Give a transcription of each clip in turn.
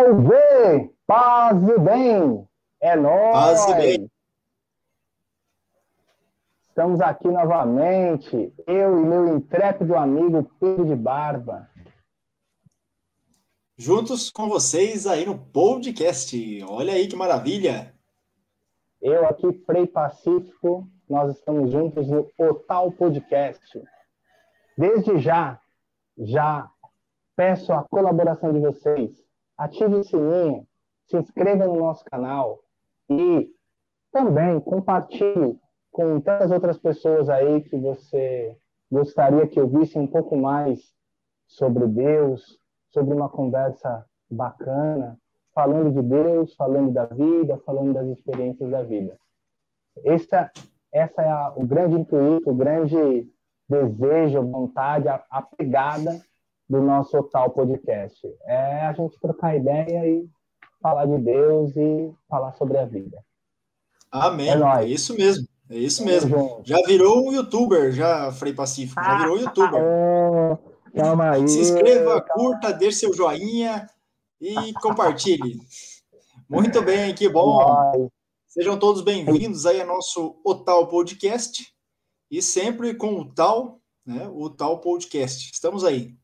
Salve! Paz e bem! É nóis! Paz e bem! Estamos aqui novamente, eu e meu intrépido amigo Pedro de Barba. Juntos com vocês aí no podcast. Olha aí que maravilha! Eu aqui, Frei Pacífico, nós estamos juntos no Otal Podcast. Desde já, já peço a colaboração de vocês ative o sininho, se inscreva no nosso canal e também compartilhe com tantas outras pessoas aí que você gostaria que ouvissem um pouco mais sobre Deus, sobre uma conversa bacana, falando de Deus, falando da vida, falando das experiências da vida. Essa, essa é a, o grande intuito, o grande desejo, vontade, a, a pegada do nosso tal podcast. É a gente trocar ideia e falar de Deus e falar sobre a vida. Amém. É, é isso mesmo. É isso mesmo. Já virou um youtuber, já, Frei Pacífico. Já virou um youtuber. Calma aí. Se inscreva, calma. curta, deixe seu joinha e compartilhe. Muito bem, que bom. Sejam todos bem-vindos aí ao nosso Otal Podcast. E sempre com o Tal, né? O Tal Podcast. Estamos aí.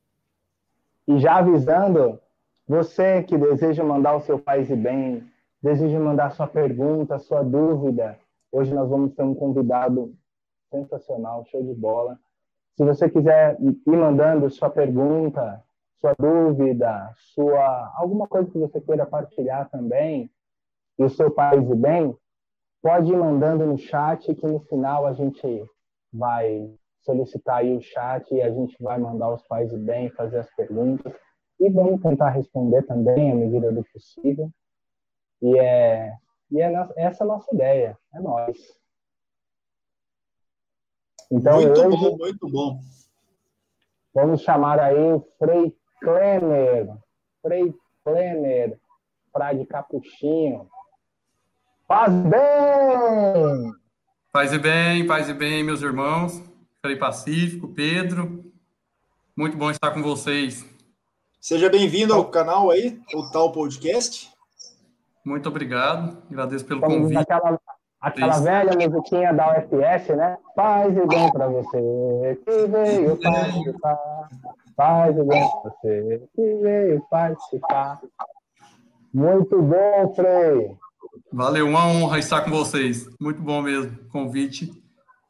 E já avisando, você que deseja mandar o seu país e bem, deseja mandar sua pergunta, sua dúvida, hoje nós vamos ter um convidado sensacional, show de bola. Se você quiser ir mandando sua pergunta, sua dúvida, sua alguma coisa que você queira partilhar também, e o seu país e bem, pode ir mandando no chat que no final a gente vai solicitar aí o chat e a gente vai mandar os pais e bem, fazer as perguntas e vamos tentar responder também à medida do possível. E é, e é essa é a nossa ideia, é nós. Então, muito hoje, bom, muito bom. Vamos chamar aí o Frei Klemer, Frei Klemer, Frade Capuchinho. Paz bem! Paz e bem, paz e bem, meus irmãos. Frei Pacífico, Pedro. Muito bom estar com vocês. Seja bem-vindo ao canal aí, o Tal Podcast. Muito obrigado, agradeço pelo Estamos convite. Aquela, aquela velha musiquinha da UFS, né? Paz e bem para você, que veio participar. Paz e bem para você, que veio participar. Muito bom, Frei. Valeu, uma honra estar com vocês. Muito bom mesmo, convite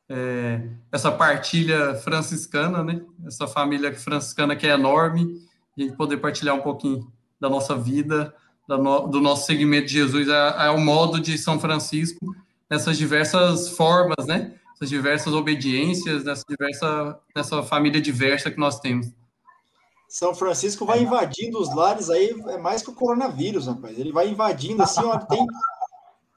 é, essa partilha franciscana, né? Essa família franciscana que é enorme, e poder partilhar um pouquinho da nossa vida, no, do nosso segmento de Jesus, é, é o modo de São Francisco, nessas diversas formas, né? Essas diversas obediências, nessa diversa, nessa família diversa que nós temos. São Francisco vai invadindo os lares aí, é mais que o coronavírus, rapaz. Ele vai invadindo assim, ó, tem.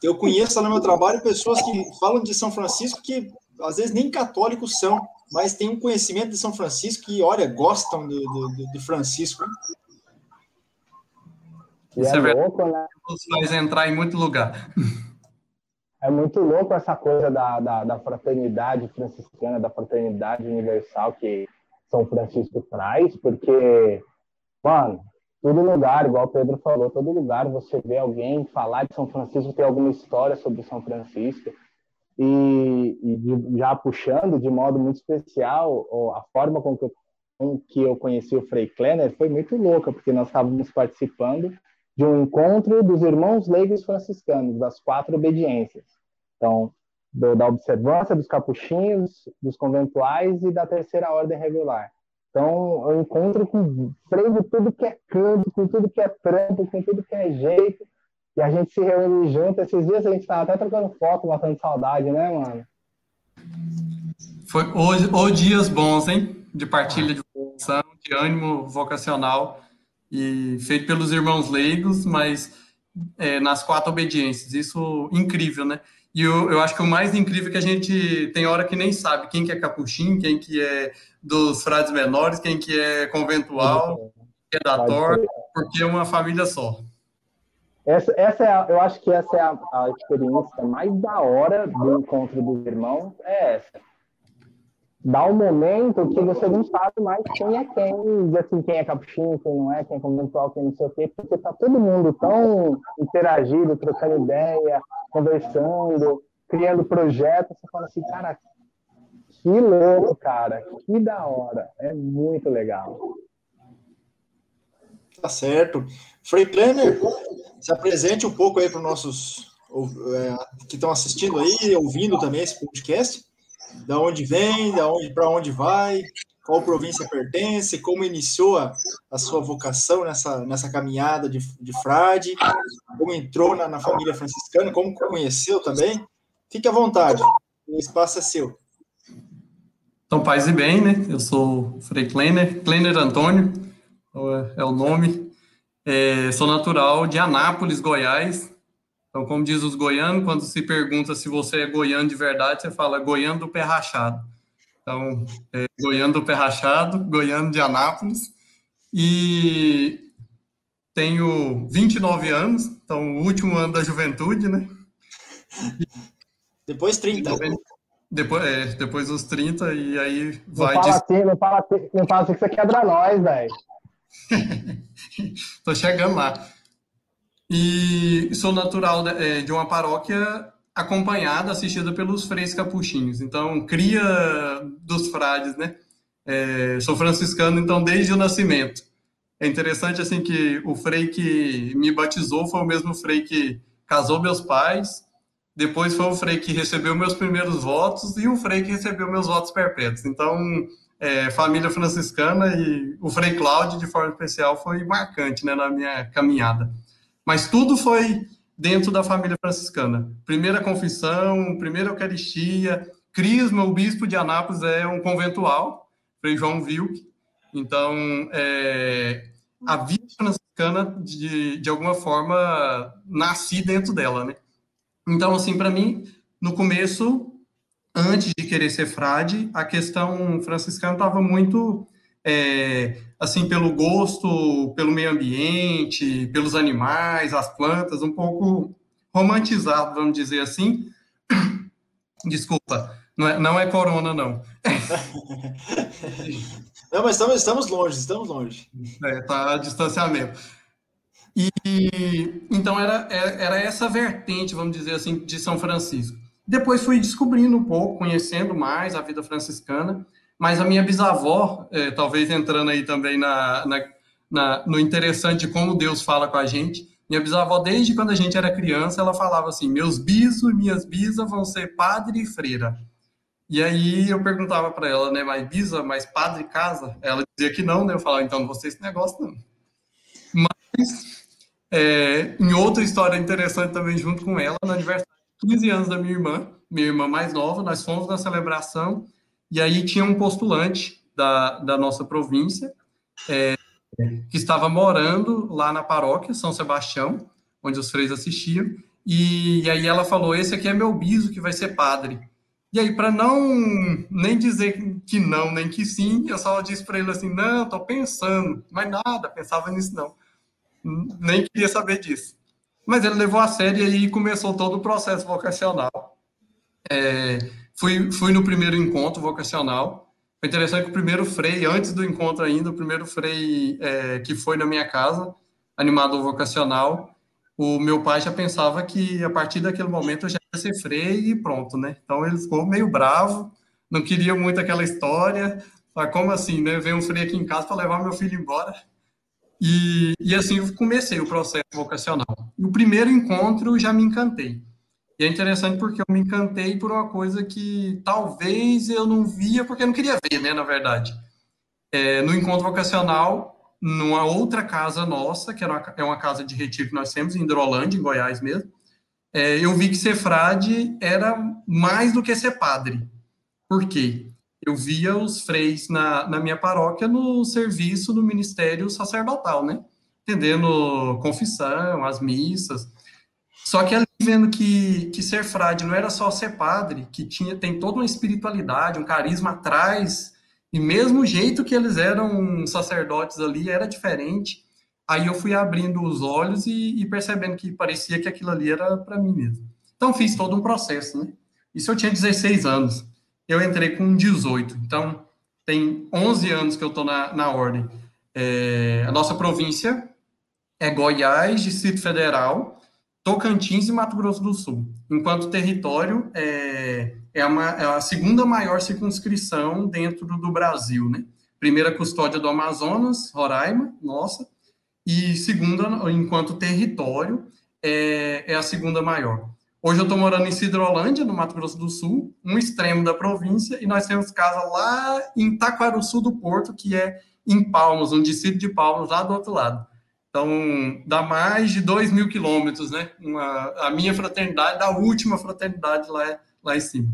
Eu conheço lá no meu trabalho pessoas que falam de São Francisco que às vezes nem católicos são, mas tem um conhecimento de São Francisco e, olha, gostam de, de, de Francisco. E Isso é, é louco, né? Faz entrar em muito lugar. É muito louco essa coisa da, da, da, fraternidade franciscana, da fraternidade universal que São Francisco traz, porque, mano, todo lugar, igual o Pedro falou, todo lugar você vê alguém falar de São Francisco, tem alguma história sobre São Francisco. E, e de, já puxando de modo muito especial, a forma com que eu, com que eu conheci o Frei Klenner foi muito louca, porque nós estávamos participando de um encontro dos irmãos leigos franciscanos, das quatro obediências. Então, do, da observância dos capuchinhos, dos conventuais e da terceira ordem regular. Então, eu encontro com freio de tudo que é canto, com tudo que é trampo, com tudo que é jeito, e a gente se reúne junto. Esses dias a gente tava até trocando foto, matando saudade, né, mano? Foi hoje, ou dias bons, hein? De partilha de vocação, de ânimo vocacional e feito pelos irmãos leigos, mas é, nas quatro obediências. Isso incrível, né? E eu, eu acho que o mais incrível é que a gente tem hora que nem sabe quem que é capuchinho, quem que é dos frades menores, quem que é conventual, quem é da Tor, porque é uma família só. Essa, essa é a, eu acho que essa é a, a, experiência mais da hora do encontro dos irmãos, é essa. dá um momento que você não sabe mais quem é quem, assim, quem é capuchinho, quem não é, quem é conventual, quem não sei o quê, porque tá todo mundo tão interagido, trocando ideia, conversando, criando projetos, você fala assim, cara, que louco, cara, que da hora, é muito legal. Tá certo. Frei Planner, se apresente um pouco aí para os nossos é, que estão assistindo aí, ouvindo também esse podcast. Da onde vem, da onde para onde vai, qual província pertence, como iniciou a, a, sua vocação nessa, nessa caminhada de, de frade, como entrou na, na família franciscana, como conheceu também. Fique à vontade, o espaço é seu. Então, paz e bem, né? Eu sou Frei Kleiner, Kleiner Antônio, é o nome. É, sou natural de Anápolis, Goiás, então, como diz os goianos, quando se pergunta se você é goiano de verdade, você fala goiano do pé rachado. Então, é, goiano do pé rachado, goiano de Anápolis. E tenho 29 anos, então o último ano da juventude, né? Depois 30. Depois, é, depois dos 30, e aí vai. Não fala, assim, não fala, assim, não fala assim que você quebra nós, velho. Tô chegando lá. E sou natural de, de uma paróquia acompanhada, assistida pelos freis capuchinhos. Então, cria dos frades, né? É, sou franciscano, então, desde o nascimento. É interessante, assim, que o frei que me batizou foi o mesmo frei que casou meus pais, depois foi o frei que recebeu meus primeiros votos e o frei que recebeu meus votos perpétuos. Então, é, família franciscana e o frei Cláudio, de forma especial, foi marcante, né, na minha caminhada. Mas tudo foi dentro da família franciscana. Primeira confissão, primeira Eucaristia. Crisma, o bispo de Anápolis, é um conventual, Frei João Vilk. Então, é, a vida franciscana, de, de alguma forma, nasci dentro dela, né? Então, assim, para mim, no começo, antes de querer ser frade, a questão franciscana estava muito é, assim, pelo gosto, pelo meio ambiente, pelos animais, as plantas, um pouco romantizado, vamos dizer assim. Desculpa, não é, não é corona, não. não, mas estamos, estamos longe, estamos longe. É, tá a distanciamento. E então era, era essa vertente, vamos dizer assim, de São Francisco. Depois fui descobrindo um pouco, conhecendo mais a vida franciscana, mas a minha bisavó, é, talvez entrando aí também na, na, na, no interessante de como Deus fala com a gente, minha bisavó, desde quando a gente era criança, ela falava assim: meus bisos e minhas bisas vão ser padre e freira. E aí eu perguntava para ela, né, mas bisa, mas padre casa? Ela dizia que não, né? Eu falava, então não vou ser esse negócio, não. Mas, é, em outra história interessante também, junto com ela, no aniversário 15 anos da minha irmã, minha irmã mais nova, nós fomos na celebração e aí tinha um postulante da, da nossa província é, que estava morando lá na paróquia São Sebastião, onde os freis assistiam, e, e aí ela falou: Esse aqui é meu biso que vai ser padre. E aí, para não nem dizer que não, nem que sim, eu só disse para ele assim: Não, estou pensando, mas nada, pensava nisso não. Nem queria saber disso. Mas ele levou a sério e começou todo o processo vocacional. É, Fui, fui no primeiro encontro vocacional. Foi interessante que o primeiro frei, antes do encontro ainda, o primeiro frei é, que foi na minha casa, animador vocacional, o meu pai já pensava que a partir daquele momento eu já ia ser frei e pronto, né? Então ele ficou meio bravo, não queria muito aquela história. Falei, como assim, né? Vem um frei aqui em casa para levar meu filho embora. E, e assim comecei o processo vocacional. No primeiro encontro já me encantei. E é interessante porque eu me encantei por uma coisa que talvez eu não via porque eu não queria ver, né, na verdade. É, no encontro vocacional, numa outra casa nossa, que uma, é uma casa de retiro que nós temos em Hidrolândia, em Goiás mesmo, é, eu vi que ser frade era mais do que ser padre. Por quê? Eu via os freis na, na minha paróquia no serviço do ministério sacerdotal, né? Entendendo confissão, as missas. Só que ali vendo que, que ser frade não era só ser padre, que tinha tem toda uma espiritualidade, um carisma atrás, e mesmo o jeito que eles eram sacerdotes ali era diferente. Aí eu fui abrindo os olhos e, e percebendo que parecia que aquilo ali era para mim mesmo. Então fiz todo um processo, né? Isso eu tinha 16 anos. Eu entrei com 18. Então, tem 11 anos que eu estou na, na ordem. É, a nossa província é Goiás, Distrito Federal, Tocantins e Mato Grosso do Sul. Enquanto território, é, é, uma, é a segunda maior circunscrição dentro do Brasil, né? Primeira custódia do Amazonas, Roraima, nossa, e segunda, enquanto território, é, é a segunda maior. Hoje eu estou morando em Cidrolândia, no Mato Grosso do Sul, um extremo da província, e nós temos casa lá em Taquaruçu do Porto, que é em Palmas, um distrito de Palmas, lá do outro lado. Então, dá mais de 2 mil quilômetros, né? Uma, a minha fraternidade, da última fraternidade lá, lá em cima.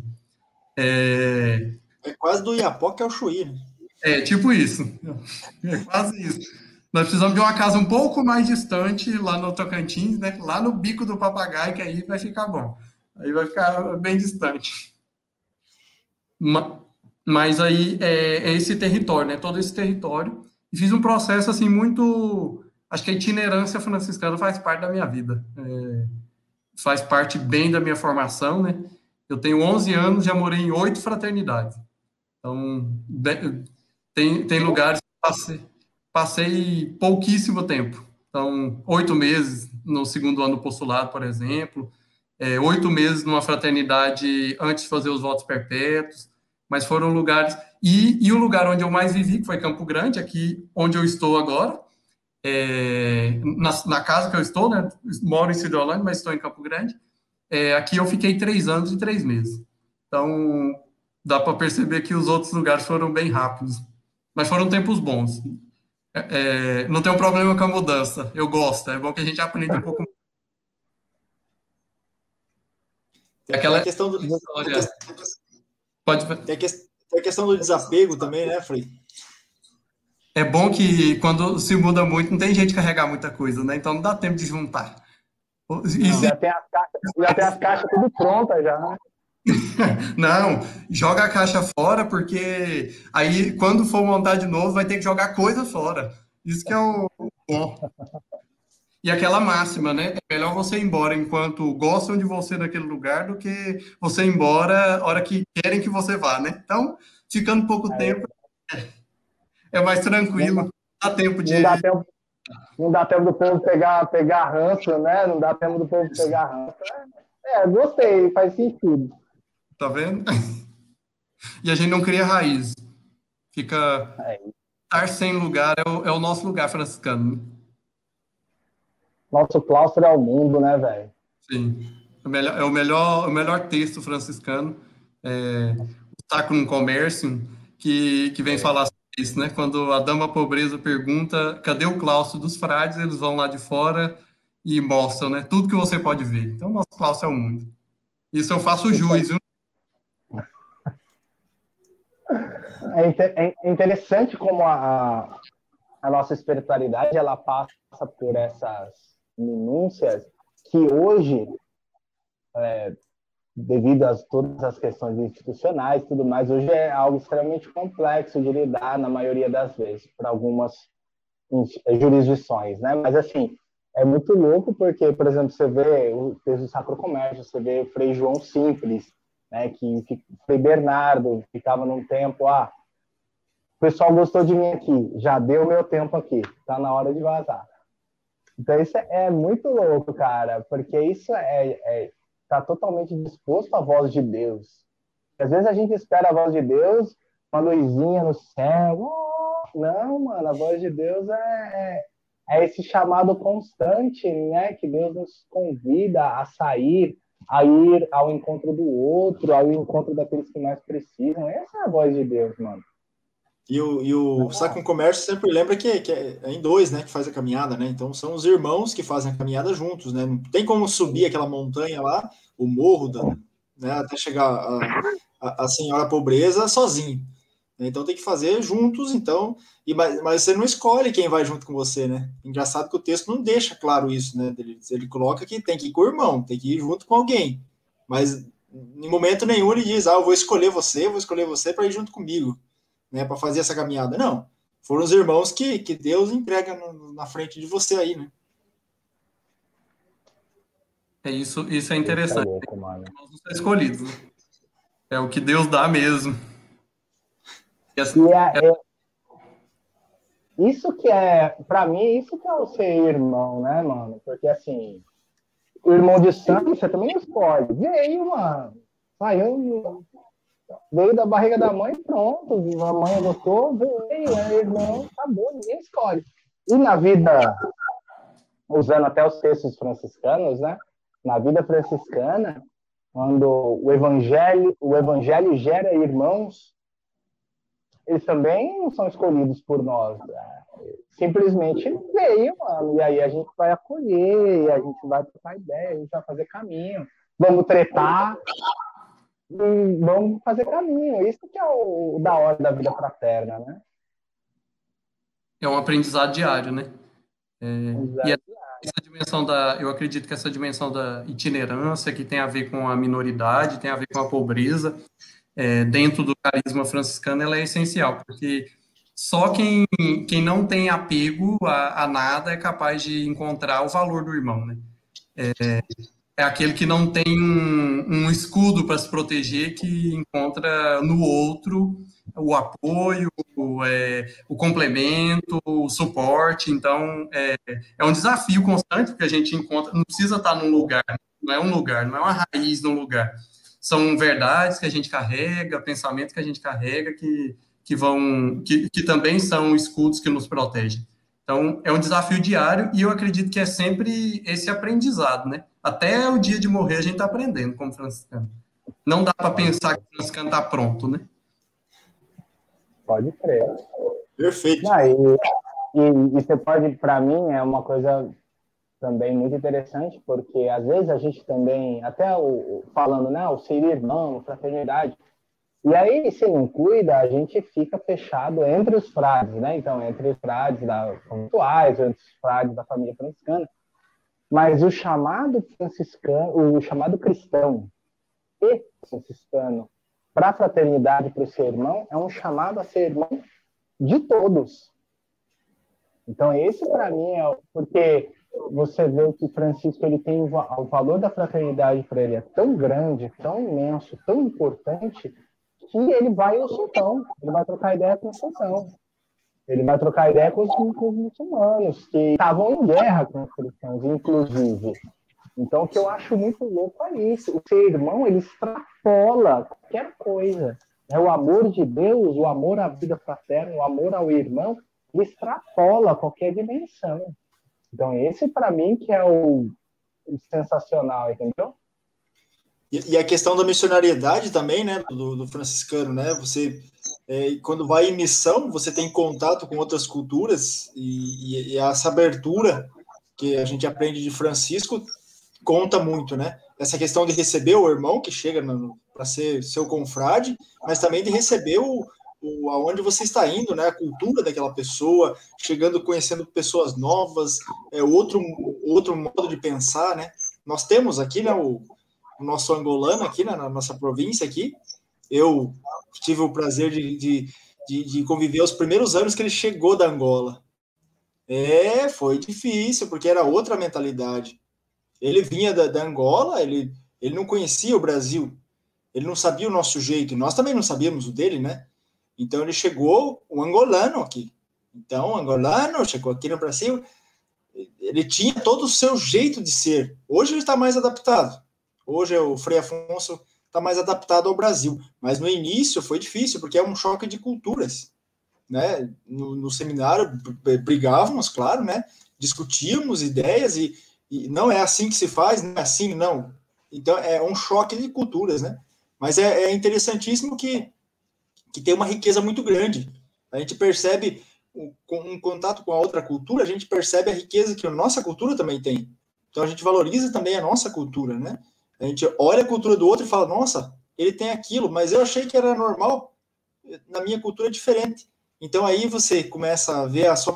É, é quase do Iapoca ao Chuí, né? É, tipo isso. É quase isso. Nós precisamos de uma casa um pouco mais distante, lá no Tocantins, né? Lá no bico do papagaio, que aí vai ficar bom. Aí vai ficar bem distante. Mas aí é, é esse território, né? Todo esse território. E fiz um processo assim muito. Acho que a itinerância franciscana faz parte da minha vida. É, faz parte bem da minha formação, né? Eu tenho 11 anos, já morei em oito fraternidades. Então, tem, tem lugares que passei, passei pouquíssimo tempo. Então, oito meses no segundo ano do postulado, por exemplo, é, oito meses numa fraternidade antes de fazer os votos perpétuos, mas foram lugares. E, e o lugar onde eu mais vivi, que foi Campo Grande, aqui onde eu estou agora, é, na, na, casa que eu estou, né? Moro em Cidrolândia, mas estou em Campo Grande. É, aqui eu fiquei três anos e três meses. Então, dá para perceber que os outros lugares foram bem rápidos. Mas foram tempos bons. É, é, não tem um problema com a mudança. Eu gosto. É bom que a gente aprenda um pouco. Tem aquela questão do. Pode. Tem a questão do desapego também, né, Frei? É bom que quando se muda muito, não tem gente carregar muita coisa, né? Então não dá tempo de juntar. Não, já, tem as caixas, já tem as caixas tudo prontas já, né? Não, joga a caixa fora, porque aí quando for montar de novo, vai ter que jogar coisa fora. Isso que é o bom. E aquela máxima, né? É melhor você ir embora enquanto gostam de você naquele lugar do que você ir embora a hora que querem que você vá, né? Então, ficando pouco é. tempo, é mais tranquilo. Não dá tempo de. Não dá tempo, não dá tempo do povo pegar, pegar ranço, né? Não dá tempo do povo pegar ranço. É, gostei, faz sentido. Tá vendo? E a gente não cria raiz. Fica. É. Estar sem lugar é o, é o nosso lugar franciscano. Nosso claustro é o mundo, né, velho? Sim. O melhor, é o melhor, o melhor texto franciscano. É, o no Comércio, que, que vem é. falar sobre isso, né? Quando a dama pobreza pergunta cadê o claustro dos frades, eles vão lá de fora e mostram, né? Tudo que você pode ver. Então, nosso claustro é o mundo. Isso eu faço juiz, viu? É, é interessante como a, a nossa espiritualidade ela passa por essas minúcias que hoje, é, devido a todas as questões institucionais e tudo mais, hoje é algo extremamente complexo de lidar na maioria das vezes, para algumas jurisdições, né? Mas assim, é muito louco porque, por exemplo, você vê o texto do Sacro Comércio, você vê o Frei João Simples, né, que, que Frei Bernardo ficava num tempo, ah, o pessoal gostou de mim aqui, já deu meu tempo aqui, tá na hora de vazar. Então isso é muito louco, cara, porque isso é, é tá totalmente disposto à voz de Deus. Às vezes a gente espera a voz de Deus, uma luzinha no céu. Oh, não, mano, a voz de Deus é, é, é esse chamado constante, né? Que Deus nos convida a sair, a ir ao encontro do outro, ao encontro daqueles que mais precisam. Essa é a voz de Deus, mano. E o, e o Sacro Comércio sempre lembra que, que é, é em dois, né, que faz a caminhada, né? Então são os irmãos que fazem a caminhada juntos, né? Não tem como subir aquela montanha lá, o morro, da, né, até chegar a, a, a senhora pobreza sozinho. Então tem que fazer juntos, então. E, mas, mas você não escolhe quem vai junto com você, né? Engraçado que o texto não deixa claro isso, né? Ele, ele coloca que tem que ir com o irmão, tem que ir junto com alguém. Mas em momento nenhum ele diz, ah, eu vou escolher você, vou escolher você para ir junto comigo né, para fazer essa caminhada. Não. Foram os irmãos que, que Deus entrega no, na frente de você aí, né? É isso, isso é interessante. É louco, escolhidos. É o que Deus dá mesmo. E essa, é, é, isso que é, para mim, isso que é o ser irmão, né, mano? Porque assim, o irmão de sangue você também escolhe. Veio, mano. Saiu, veio da barriga da mãe, pronto. A mãe gostou, veio, é irmão, acabou, ninguém escolhe. E na vida, usando até os textos franciscanos, né? Na vida franciscana, quando o evangelho, o evangelho gera irmãos, eles também não são escolhidos por nós. Né? Simplesmente veio, mano, e aí a gente vai acolher, a gente vai trocar ideia, a gente vai fazer caminho, vamos tretar e vamos fazer caminho. Isso que é o, o da hora da vida fraterna, né? É um aprendizado diário, né? É, e essa dimensão da, eu acredito que essa dimensão da itinerância que tem a ver com a minoridade, tem a ver com a pobreza, é, dentro do carisma franciscano, ela é essencial, porque só quem, quem não tem apego a, a nada é capaz de encontrar o valor do irmão, né? É, é aquele que não tem um, um escudo para se proteger, que encontra no outro o apoio, o, é, o complemento, o suporte. Então, é, é um desafio constante que a gente encontra. Não precisa estar num lugar, não é um lugar, não é uma raiz num lugar são verdades que a gente carrega, pensamentos que a gente carrega que, que vão que, que também são escudos que nos protegem. Então, é um desafio diário e eu acredito que é sempre esse aprendizado, né? Até o dia de morrer a gente está aprendendo como franciscano. Não dá para pensar que o franciscano está pronto, né? Pode crer. Perfeito. Não, e, e, e você pode, para mim, é uma coisa também muito interessante, porque às vezes a gente também, até o, falando, né, o ser irmão, fraternidade, e aí, se não cuida, a gente fica fechado entre os frades, né? Então, entre os frades da conventuais, entre os frades da família franciscana. Mas o chamado franciscano, o chamado cristão e franciscano para a fraternidade, para o ser irmão, é um chamado a ser irmão de todos. Então, esse para mim é porque você vê que Francisco ele tem o valor da fraternidade para ele é tão grande, tão imenso, tão importante que ele vai ao sultão, ele vai trocar ideia com o sultão. Ele vai trocar ideia com os, com os muçulmanos, que estavam em guerra com os cristãos, inclusive. Então, o que eu acho muito louco é isso. O ser irmão, ele extrapola qualquer coisa. É o amor de Deus, o amor à vida fraterna, o amor ao irmão, ele extrapola qualquer dimensão. Então, esse para mim que é o sensacional, entendeu? E, e, a questão da missionariedade também, né, do, do franciscano, né? Você, é, quando vai em missão, você tem contato com outras culturas e, e, essa abertura que a gente aprende de Francisco conta muito, né? Essa questão de receber o irmão que chega para ser seu confrade, mas também de receber o, o, aonde você está indo, né? A cultura daquela pessoa, chegando, conhecendo pessoas novas, é outro, outro modo de pensar, né? Nós temos aqui, né, o nosso angolano aqui, né, na nossa província aqui. Eu tive o prazer de, de, de, de conviver os primeiros anos que ele chegou da Angola. É, foi difícil, porque era outra mentalidade. Ele vinha da, da Angola, ele, ele não conhecia o Brasil, ele não sabia o nosso jeito, nós também não sabíamos o dele, né? Então ele chegou, um angolano aqui. Então, o angolano chegou aqui no Brasil, ele tinha todo o seu jeito de ser. Hoje ele está mais adaptado. Hoje o Frei Afonso está mais adaptado ao Brasil. Mas no início foi difícil, porque é um choque de culturas. Né? No, no seminário brigávamos, claro, né? discutíamos ideias e, e, não é assim que se faz, não é assim, não. Então é um choque de culturas, né? Mas é, é interessantíssimo que que tem uma riqueza muito grande. A gente percebe, com um contato com a outra cultura, a gente percebe a riqueza que a nossa cultura também tem. Então a gente valoriza também a nossa cultura, né? A gente olha a cultura do outro e fala, nossa, ele tem aquilo, mas eu achei que era normal, na minha cultura é diferente. Então aí você começa a ver a sua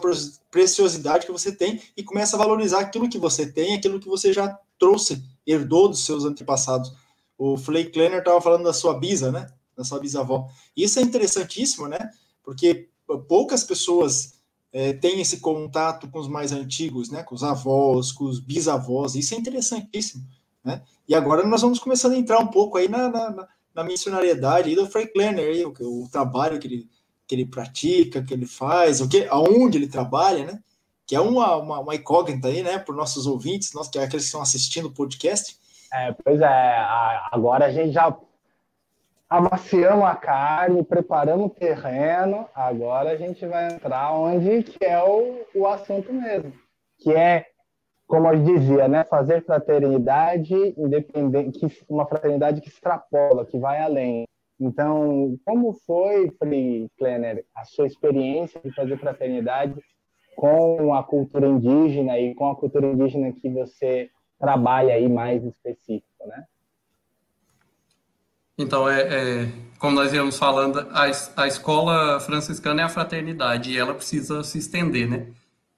preciosidade que você tem e começa a valorizar aquilo que você tem, aquilo que você já trouxe, herdou dos seus antepassados. O Flake Klenner estava falando da sua bisa, né? da sua bisavó. Isso é interessantíssimo, né? Porque poucas pessoas é, têm esse contato com os mais antigos, né? Com os avós, com os bisavós. Isso é interessantíssimo, né? E agora nós vamos começando a entrar um pouco aí na, na, na missionariedade do Frank Lerner, aí, o, o trabalho que ele, que ele pratica, que ele faz, o que, aonde ele trabalha, né? Que é uma, uma, uma incógnita aí, né, para nossos ouvintes, que é aqueles que estão assistindo o podcast. É, pois é, agora a gente já amaciamos a carne, preparamos o terreno, agora a gente vai entrar onde que é o, o assunto mesmo, que é, como eu dizia, né, fazer fraternidade independente, que, uma fraternidade que extrapola, que vai além. Então, como foi, Free Klenner, a sua experiência de fazer fraternidade com a cultura indígena e com a cultura indígena que você trabalha aí mais específico, né? Então, é, é, como nós íamos falando, a, a escola franciscana é a fraternidade e ela precisa se estender, né?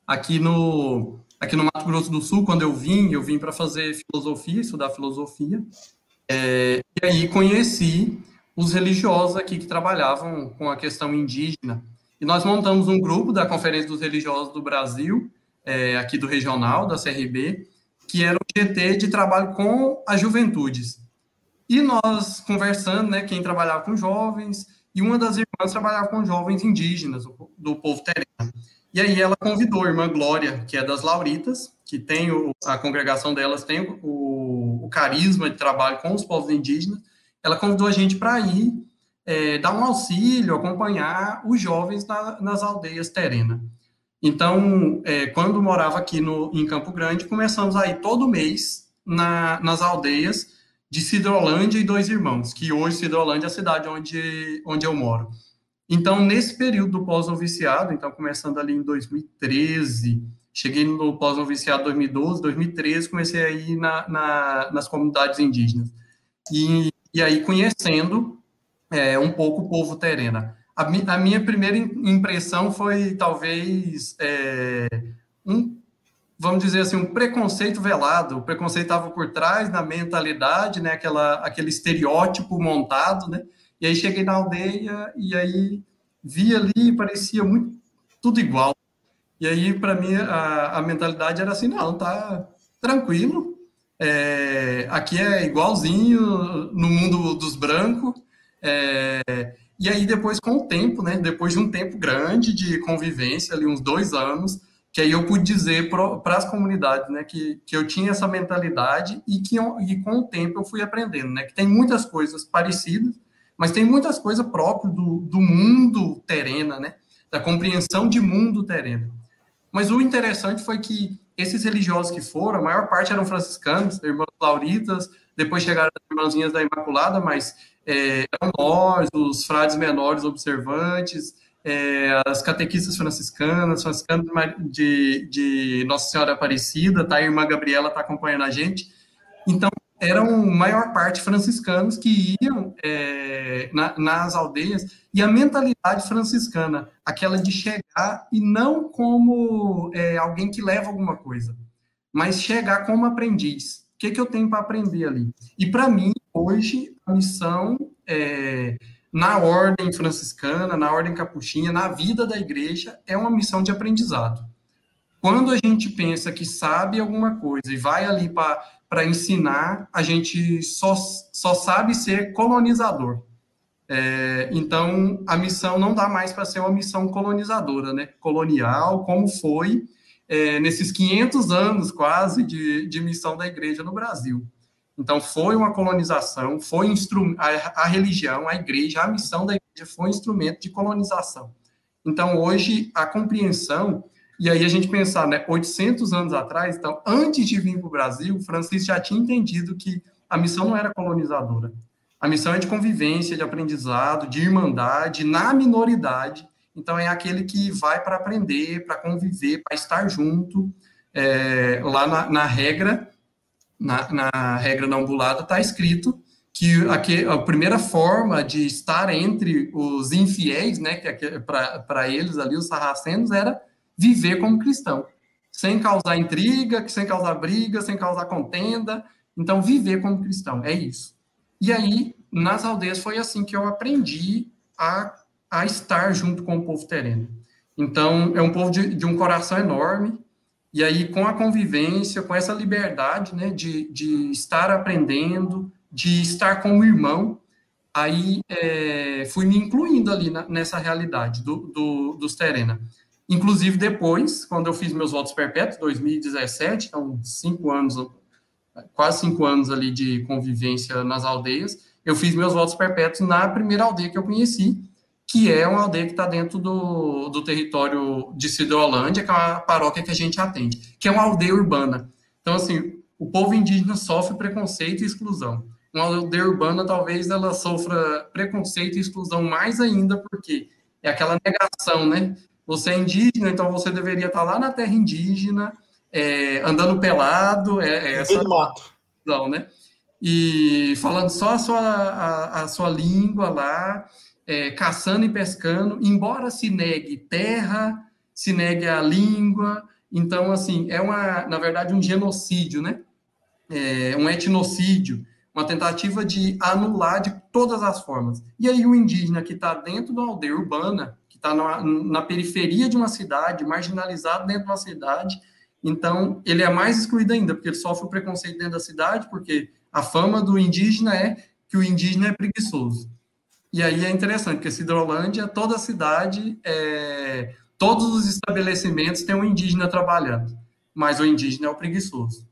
Aqui no, aqui no Mato Grosso do Sul, quando eu vim, eu vim para fazer filosofia, estudar filosofia, é, e aí conheci os religiosos aqui que trabalhavam com a questão indígena. E nós montamos um grupo da Conferência dos Religiosos do Brasil, é, aqui do regional, da CRB, que era o GT de trabalho com as juventudes. E nós conversando, né, quem trabalhava com jovens, e uma das irmãs trabalhava com jovens indígenas do povo terreno. E aí ela convidou a irmã Glória, que é das Lauritas, que tem o, a congregação delas tem o, o, carisma de trabalho com os povos indígenas. Ela convidou a gente para ir é, dar um auxílio, acompanhar os jovens na, nas aldeias terrenas. Então, é, quando morava aqui no, em Campo Grande, começamos a ir todo mês na, nas aldeias de Cidrolândia e Dois Irmãos, que hoje Cidrolândia é a cidade onde, onde eu moro. Então, nesse período do pós-noviciado, então começando ali em 2013, cheguei no pós-noviciado 2012, 2013, comecei a ir na, na, nas comunidades indígenas. E, e aí conhecendo é, um pouco o povo terena. A, a, minha primeira impressão foi talvez é, um vamos dizer assim, um preconceito velado. O preconceito estava por trás na mentalidade, né? Aquela, aquele estereótipo montado, né? E aí cheguei na aldeia e aí vi ali, parecia muito tudo igual. E aí, para mim, a, a, mentalidade era assim: não, tá tranquilo. É, aqui é igualzinho no mundo dos brancos. É, e aí, depois, com o tempo, né? Depois de um tempo grande de convivência, ali uns dois anos, que aí eu pude dizer para as comunidades, né, que, que eu tinha essa mentalidade e que e com o tempo eu fui aprendendo, né, que tem muitas coisas parecidas, mas tem muitas coisas próprias do, do mundo terreno, né, da compreensão de mundo terreno. Mas o interessante foi que esses religiosos que foram, a maior parte eram franciscanos, irmãos lauritas, depois chegaram as irmãzinhas da Imaculada, mas é, eram nós, os frades menores observantes, é, as catequistas franciscanas, franciscanas de, de Nossa Senhora Aparecida, tá? A irmã Gabriela está acompanhando a gente. Então, eram maior parte franciscanos que iam é, na, nas aldeias e a mentalidade franciscana, aquela de chegar e não como é, alguém que leva alguma coisa, mas chegar como aprendiz. O que, que eu tenho para aprender ali? E para mim, hoje, a missão é, na ordem franciscana, na ordem capuchinha, na vida da igreja, é uma missão de aprendizado. Quando a gente pensa que sabe alguma coisa e vai ali para ensinar, a gente só, só sabe ser colonizador. É, então, a missão não dá mais para ser uma missão colonizadora, né? colonial, como foi é, nesses 500 anos quase de, de missão da igreja no Brasil. Então, foi uma colonização, foi instru... a, a religião, a igreja, a missão da igreja foi um instrumento de colonização. Então, hoje, a compreensão, e aí a gente pensar, né, 800 anos atrás, então, antes de vir para o Brasil, Francisco já tinha entendido que a missão não era colonizadora. A missão é de convivência, de aprendizado, de irmandade, na minoridade. Então, é aquele que vai para aprender, para conviver, para estar junto, é, lá na, na regra na, na regra não ambulada, está escrito que a primeira forma de estar entre os infiéis, né, é para eles ali, os sarracenos, era viver como cristão, sem causar intriga, sem causar briga, sem causar contenda. Então, viver como cristão, é isso. E aí, nas aldeias, foi assim que eu aprendi a, a estar junto com o povo terreno. Então, é um povo de, de um coração enorme, e aí, com a convivência, com essa liberdade, né, de, de estar aprendendo, de estar como irmão, aí é, fui me incluindo ali na, nessa realidade do, do, dos Terena. Inclusive, depois, quando eu fiz meus votos perpétuos, 2017, então cinco anos, quase cinco anos ali de convivência nas aldeias, eu fiz meus votos perpétuos na primeira aldeia que eu conheci, que é uma aldeia que está dentro do, do território de Cidrolândia, que é uma paróquia que a gente atende, que é uma aldeia urbana. Então, assim, o povo indígena sofre preconceito e exclusão. Uma aldeia urbana, talvez, ela sofra preconceito e exclusão mais ainda, porque é aquela negação, né? Você é indígena, então você deveria estar lá na terra indígena, é, andando pelado, é, é essa mato. Não, né? E falando só a sua, a, a sua língua lá, é, caçando e pescando, embora se negue terra, se negue a língua. Então, assim, é uma, na verdade, um genocídio, né? É um etnocídio, uma tentativa de anular de todas as formas. E aí o indígena que está dentro da aldeia urbana, está na, na, periferia de uma cidade, marginalizado dentro de uma cidade, então ele é mais excluído ainda, porque ele sofre o preconceito dentro da cidade, porque a fama do indígena é que o indígena é preguiçoso. E aí é interessante, porque Cidrolândia, toda a cidade, é, todos os estabelecimentos têm um indígena trabalhando, mas o indígena é o preguiçoso.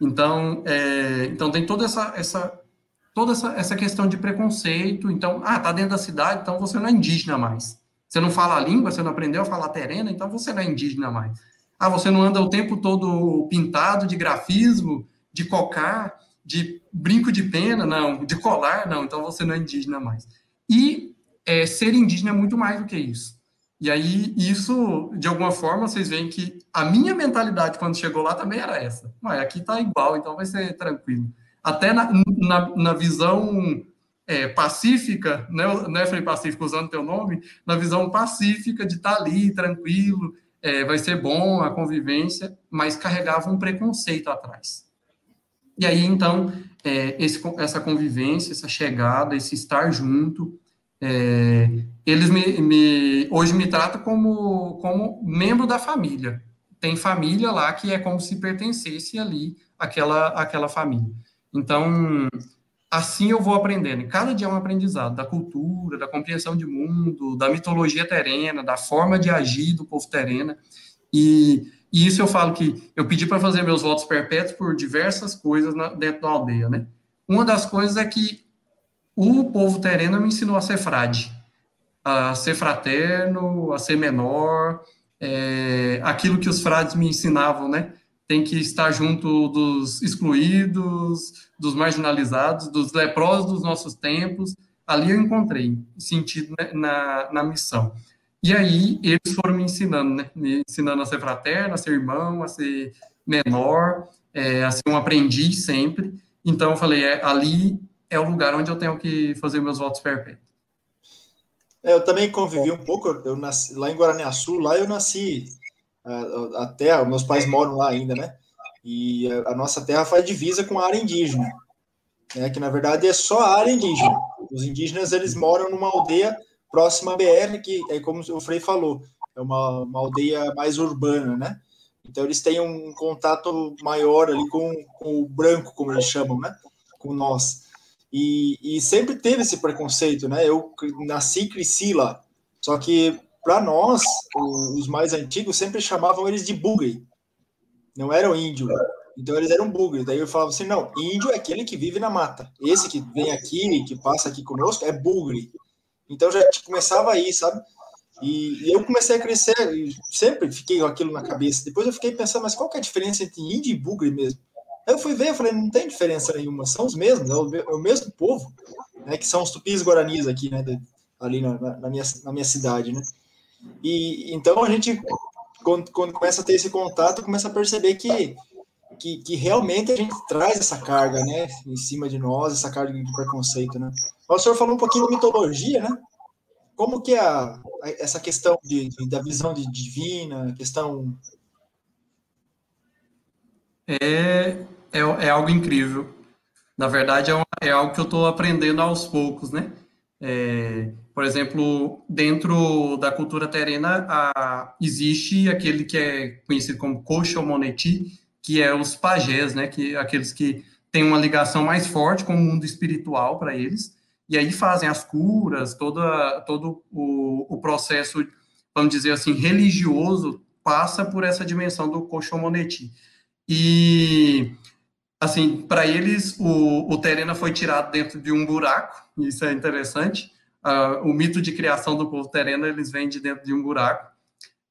Então, é, então tem toda essa, essa toda essa, essa questão de preconceito. Então, ah, tá dentro da cidade, então você não é indígena mais. Você não fala a língua, você não aprendeu a falar terena, então você não é indígena mais. Ah, você não anda o tempo todo pintado de grafismo, de cocar, de brinco de pena, não, de colar, não, então você não é indígena mais. E é, ser indígena é muito mais do que isso. E aí, isso, de alguma forma, vocês veem que a minha mentalidade quando chegou lá também era essa. Mas aqui tá igual, então vai ser tranquilo. Até na, na, na visão é, pacífica, né, né, Frei Pacífico, usando teu nome, na visão pacífica de estar tá ali, tranquilo, é, vai ser bom a convivência, mas carregava um preconceito atrás. E aí, então, é, esse, essa convivência, essa chegada, esse estar junto, é, eles me, me, hoje me tratam como, como membro da família. Tem família lá que é como se pertencesse ali àquela, àquela família. Então, assim eu vou aprendendo. E cada dia é um aprendizado da cultura, da compreensão de mundo, da mitologia terena, da forma de agir do povo terena. E, e isso eu falo que eu pedi para fazer meus votos perpétuos por diversas coisas na, dentro da aldeia, né? Uma das coisas é que o povo tereno me ensinou a ser frade, a ser fraterno, a ser menor, é, aquilo que os frades me ensinavam, né? Tem que estar junto dos excluídos, dos marginalizados, dos leprosos dos nossos tempos. Ali eu encontrei sentido né, na, na missão. E aí eles foram me ensinando, né? Me ensinando a ser fraterno, a ser irmão, a ser menor, é, a ser um aprendiz sempre. Então eu falei, é, ali é o lugar onde eu tenho que fazer meus votos perpétuos. É, eu também convivi um pouco, eu nasci lá em Guaraniaçu, lá eu nasci a, a terra, meus pais moram lá ainda, né? E a, a nossa terra faz divisa com a área indígena, né? Que na verdade é só a área indígena. Os indígenas eles moram numa aldeia próxima à BR, que é como o Frei falou, é uma, uma aldeia mais urbana, né? Então eles têm um contato maior ali com, com o branco, como eles chamam, né? Com nós. E, e sempre teve esse preconceito, né? Eu nasci e cresci lá. Só que para nós, os mais antigos sempre chamavam eles de bugre. Não eram índio. Então eles eram bugre. Daí eu falava assim: não, índio é aquele que vive na mata. Esse que vem aqui, que passa aqui conosco, é bugre. Então já começava aí, sabe? E, e eu comecei a crescer, sempre fiquei com aquilo na cabeça. Depois eu fiquei pensando, mas qual que é a diferença entre índio e bugre mesmo? Eu fui ver, eu falei, não tem diferença nenhuma, são os mesmos, é o, é o mesmo povo, né, que são os tupis guaranis aqui, né, ali na, na, minha, na minha cidade, né. E então a gente, quando, quando começa a ter esse contato, começa a perceber que, que, que, realmente a gente traz essa carga, né, em cima de nós, essa carga de preconceito, né. O senhor falou um pouquinho de mitologia, né? Como que é a, a essa questão de, de, da visão de divina, questão é, é, é algo incrível. Na verdade, é, uma, é algo que eu estou aprendendo aos poucos, né? É, por exemplo, dentro da cultura terena, a, existe aquele que é conhecido como coxa ou moneti, que é os pajés, né, que aqueles que têm uma ligação mais forte com o mundo espiritual para eles. e aí fazem as curas, toda, todo o, o processo, vamos dizer assim, religioso, passa por essa dimensão do Koshomoneti. E, assim, para eles, o, o Terena foi tirado dentro de um buraco, isso é interessante, uh, o mito de criação do povo Terena, eles vêm de dentro de um buraco,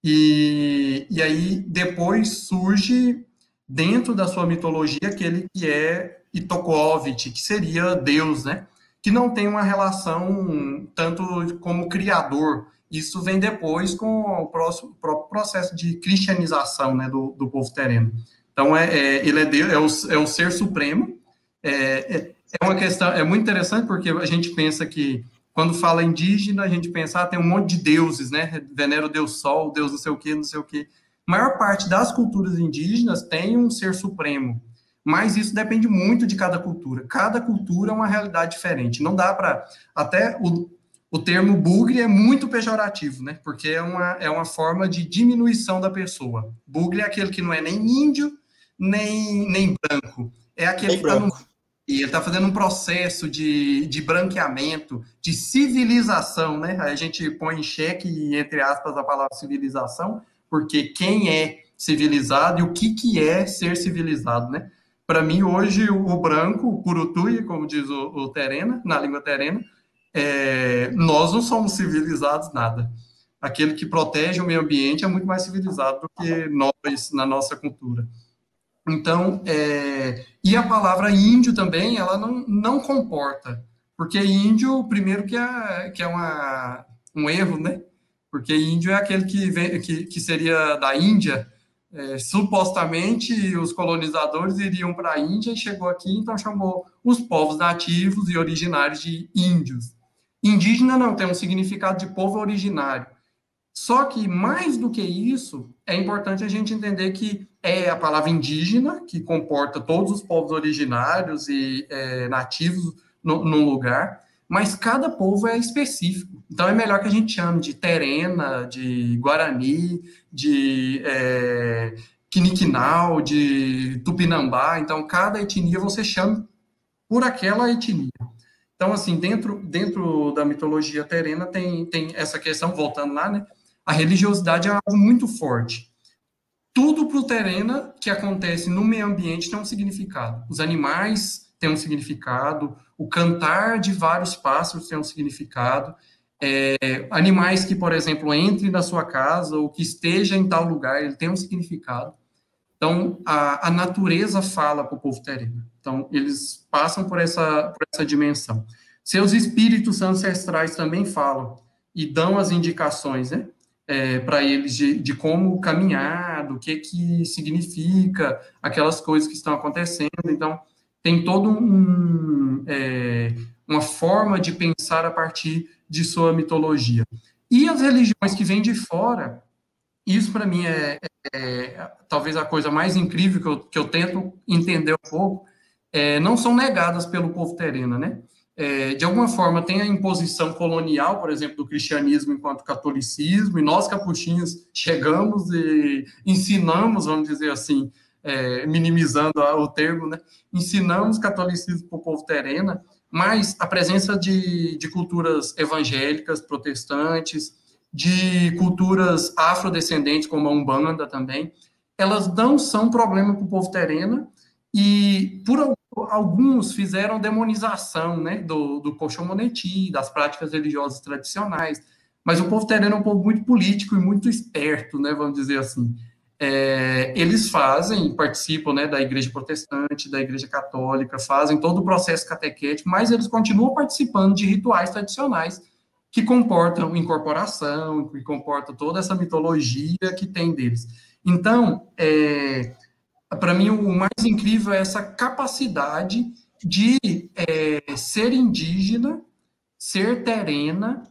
e, e aí depois surge dentro da sua mitologia aquele que é Itokovit, que seria Deus, né? Que não tem uma relação tanto como criador. Isso vem depois com o próximo, próprio processo de cristianização né, do, do povo terreno. Então, é, é, ele é Deus, é o, é o ser supremo. É, é, é uma questão, é muito interessante porque a gente pensa que quando fala indígena, a gente pensa, ah, tem um monte de deuses, né? Venera o Deus Sol, Deus não sei o quê, não sei o quê maior parte das culturas indígenas tem um ser supremo, mas isso depende muito de cada cultura. Cada cultura é uma realidade diferente. Não dá para. Até o, o termo bugre é muito pejorativo, né? Porque é uma, é uma forma de diminuição da pessoa. Bugre é aquele que não é nem índio, nem, nem branco. É aquele que está e ele está fazendo um processo de, de branqueamento, de civilização, né? A gente põe em xeque, entre aspas, a palavra civilização, porque quem é civilizado e o que, que é ser civilizado, né? Para mim, hoje, o, branco, o curutui, como diz o, o terena, na língua terena, é, nós não somos civilizados nada. Aquele que protege o meio ambiente é muito mais civilizado do que nós na nossa cultura. Então, é, e a palavra índio também, ela não, não comporta, porque índio, primeiro que é, que é uma, um erro, né? porque índio é aquele que, vem, que, que seria da Índia. É, supostamente os colonizadores iriam para a Índia e chegou aqui, então chamou os povos nativos e originários de índios. Indígena não tem um significado de povo originário. Só que mais do que isso, é importante a gente entender que é a palavra indígena que comporta todos os povos originários e é, nativos no, num lugar, mas cada povo é específico. Então é melhor que a gente chame de Terena, de Guarani, de é, Quiniquinal, de Tupinambá. Então cada etnia você chama por aquela etnia. Então, assim, dentro, dentro da mitologia terena tem, tem essa questão, voltando lá, né? A religiosidade é algo muito forte. Tudo para o terena que acontece no meio ambiente tem um significado. Os animais têm um significado, o cantar de vários pássaros tem um significado. É, animais que, por exemplo, entrem na sua casa ou que esteja em tal lugar, ele tem um significado. Então, a, a natureza fala para o povo terreno. Então, eles passam por essa, por essa dimensão. Seus espíritos ancestrais também falam e dão as indicações, né? É, para eles de, de, como caminhar, do que que significa aquelas coisas que estão acontecendo. Então, tem todo um, é, uma forma de pensar a partir de sua mitologia. E as religiões que vêm de fora, isso para mim é, é, é, talvez a coisa mais incrível que eu, que eu tento entender um pouco, é, não são negadas pelo povo terreno, né? É, de alguma forma tem a imposição colonial, por exemplo, do cristianismo enquanto catolicismo, e nós capuchinhos chegamos e ensinamos, vamos dizer assim, é, minimizando o termo, né? ensinamos catolicismo para o povo terena, mas a presença de, de culturas evangélicas, protestantes, de culturas afrodescendentes, como a Umbanda também, elas não são problema para o povo terena, e por alguns fizeram demonização né, do, do Moneti, das práticas religiosas tradicionais, mas o povo tereno é um povo muito político e muito esperto, né, vamos dizer assim é, eles fazem, participam né, da igreja protestante, da igreja católica, fazem todo o processo catequético, mas eles continuam participando de rituais tradicionais que comportam incorporação, que comportam toda essa mitologia que tem deles. Então, é, para mim, o mais incrível é essa capacidade de é, ser indígena, ser terena,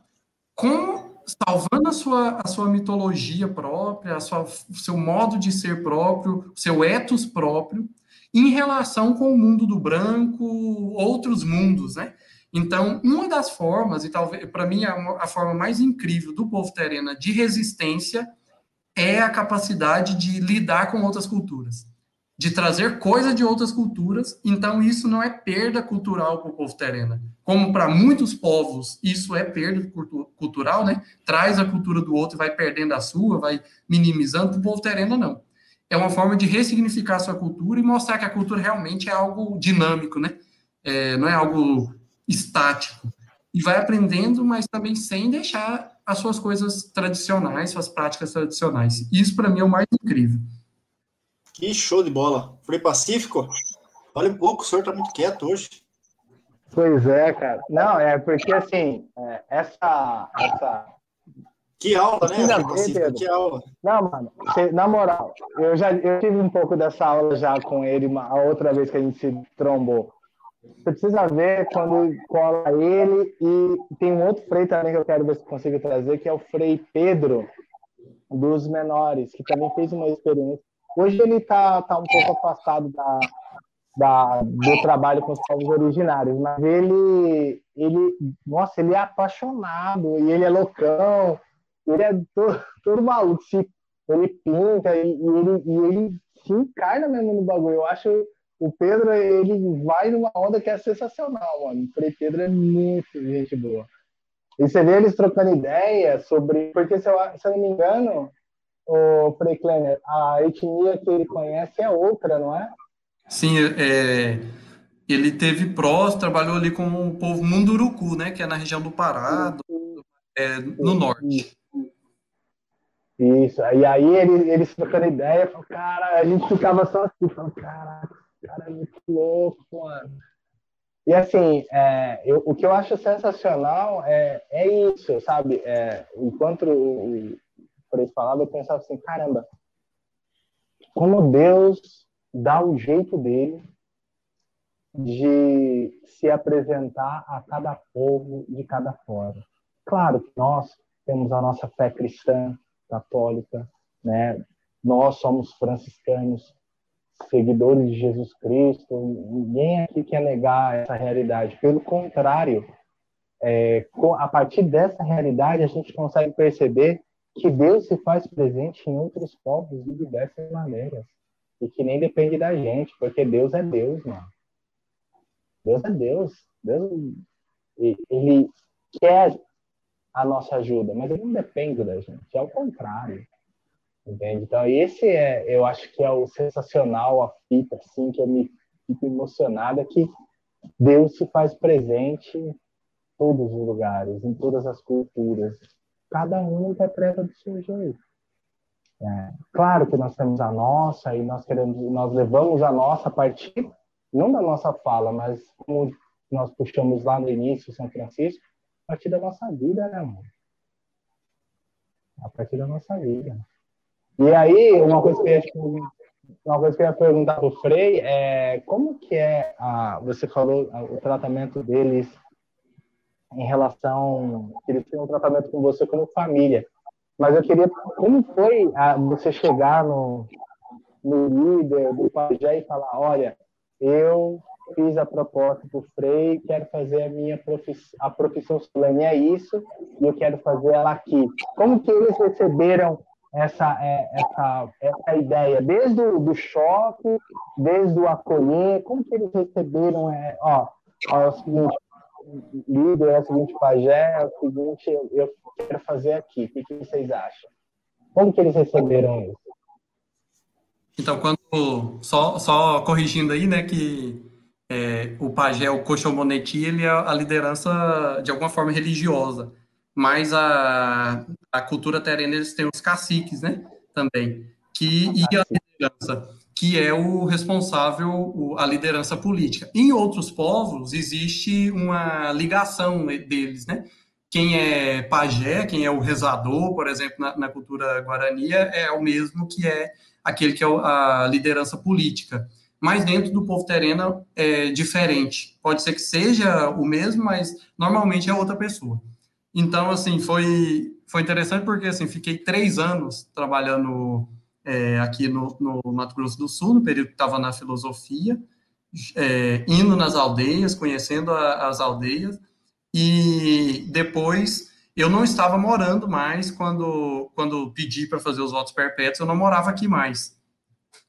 com salvando a sua, a sua mitologia própria, a sua, seu modo de ser próprio, seu ethos próprio, em relação com o mundo do branco, outros mundos, né? Então, uma das formas, e talvez para mim a, a, forma mais incrível do povo terena de resistência é a capacidade de lidar com outras culturas. De trazer coisa de outras culturas, então isso não é perda cultural para o povo terena. Como para muitos povos isso é perda cultural, né? Traz a cultura do outro e vai perdendo a sua, vai minimizando, para o povo terena não. É uma forma de ressignificar a sua cultura e mostrar que a cultura realmente é algo dinâmico, né? É, não é algo estático. E vai aprendendo, mas também sem deixar as suas coisas tradicionais, suas práticas tradicionais. Isso, para mim, é o mais incrível. Que show de bola. Frei Pacífico, olha um pouco, o senhor está muito quieto hoje. Pois é, cara. Não, é porque assim, é, essa, essa. Que aula, né, Pacífico? Que aula. Não, mano, na moral, eu já eu tive um pouco dessa aula já com ele uma, a outra vez que a gente se trombou. Você precisa ver quando cola ele e tem um outro frei também que eu quero ver se consigo trazer, que é o Frei Pedro dos menores, que também fez uma experiência Hoje ele está tá um pouco afastado da, da, do trabalho com os povos originários, mas ele, ele, nossa, ele é apaixonado e ele é loucão, ele é todo, todo maluco, ele pinta e, e, ele, e ele se encarna mesmo no bagulho. Eu acho o Pedro, ele vai numa onda que é sensacional, mano. O Frei Pedro é muito gente boa. E você vê eles trocando ideias sobre. Porque, se eu, se eu não me engano, o Frei Kleiner, a etnia que ele conhece é outra, não é? Sim, é, ele teve prós, trabalhou ali com o povo Munduruku, né, que é na região do Pará, do, é, no norte. Isso, e aí ele, eles trocando ideia, falou, cara, a gente ficava só assim, falando, caraca, cara é muito louco, mano. E assim, é, eu, o que eu acho sensacional é, é isso, sabe? É, enquanto o, por esse falava, eu pensava assim, caramba, como Deus dá o jeito dele de se apresentar a cada povo de cada forma. Claro que nós temos a nossa fé cristã, católica, né? Nós somos franciscanos, seguidores de Jesus Cristo. Ninguém aqui quer negar essa realidade. Pelo contrário, é, a partir dessa realidade a gente consegue perceber que Deus se faz presente em outros povos de diversas maneiras e que nem depende da gente, porque Deus é Deus, mano. Deus é Deus. Deus ele quer a nossa ajuda, mas ele não depende da gente, é o contrário. Entende? Então, esse é, eu acho que é o sensacional, a fita, assim, que eu me fico emocionada, que Deus se faz presente em todos os lugares, em todas as culturas, cada um interpreta do seu jeito. É, claro que nós temos a nossa e nós queremos, nós levamos a nossa a partir não da nossa fala, mas como nós puxamos lá no início, São Francisco, a partir da nossa vida, né, amor? A partir da nossa vida. E aí, uma coisa que eu ia, uma coisa que eu ia perguntar para o Frei é como que é, a, você falou o tratamento deles em relação eles têm um tratamento com você como família. Mas eu queria, como foi a, você chegar no, no líder do pajé e falar, olha, eu fiz a proposta para o Frei, quero fazer a minha profissão, a profissão solene é isso, e eu quero fazer ela aqui. Como que eles receberam essa, é, essa, essa ideia? Desde o do choque, desde o acolher, como que eles receberam, é, ó, ó, é o seguinte, líder, é o seguinte, pajé, é o seguinte, eu, eu quero fazer aqui. O que, que, vocês acham? Como que eles receberam isso? Então, quando, só, só corrigindo aí, né, que é, o pajé, o Coxomoneti, ele é a liderança, de alguma forma, religiosa, mas a, a cultura terrena, eles têm os caciques, né, também, que, e a liderança que é o responsável, a liderança política. Em outros povos, existe uma ligação deles, né? Quem é pajé, quem é o rezador, por exemplo, na, na cultura guarani, é o mesmo que é aquele que é a liderança política. Mas dentro do povo terena é diferente. Pode ser que seja o mesmo, mas normalmente é outra pessoa. Então, assim, foi, foi interessante porque, assim, fiquei três anos trabalhando é, aqui no, no, Mato Grosso do Sul, no período que estava na filosofia, é, indo nas aldeias, conhecendo a, as aldeias, e depois eu não estava morando mais quando, quando pedi para fazer os votos perpétuos, eu não morava aqui mais.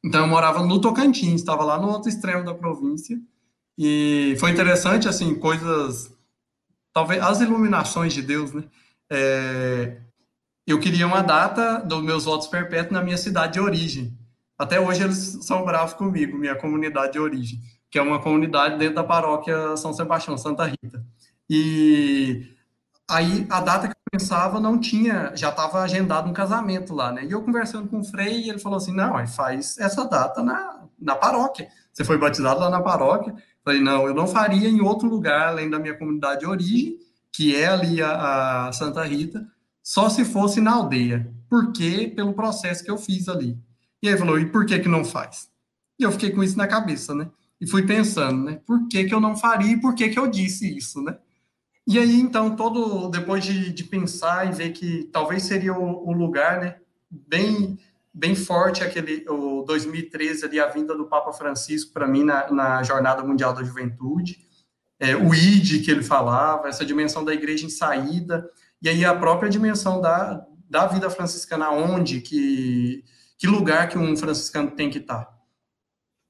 Então eu morava no Tocantins, estava lá no outro extremo da província. E foi interessante, assim, coisas. Talvez as iluminações de Deus, né? É, eu queria uma data dos meus votos perpétuos na minha cidade de origem. Até hoje eles são bravos comigo, minha comunidade de origem, que é uma comunidade dentro da paróquia São Sebastião, Santa Rita. E aí a data que eu pensava não tinha, já estava agendado um casamento lá, né? E eu conversando com o Frei, ele falou assim: não, faz essa data na, na paróquia. Você foi batizado lá na paróquia? Falei, não, eu não faria em outro lugar além da minha comunidade de origem, que é ali a, a Santa Rita só se fosse na aldeia. Por quê? Pelo processo que eu fiz ali. E aí falou, e por que que não faz? E eu fiquei com isso na cabeça, né? E fui pensando, né? Por que que eu não faria e por que que eu disse isso, né? E aí, então, todo, depois de, de pensar e ver que talvez seria o, o lugar, né? Bem, bem forte aquele, o 2013 ali, a vinda do Papa Francisco para mim na, na Jornada Mundial da Juventude, é, o ID que ele falava, essa dimensão da igreja em saída, e aí a própria dimensão da, da vida franciscana, onde, que, que lugar que um franciscano tem que estar.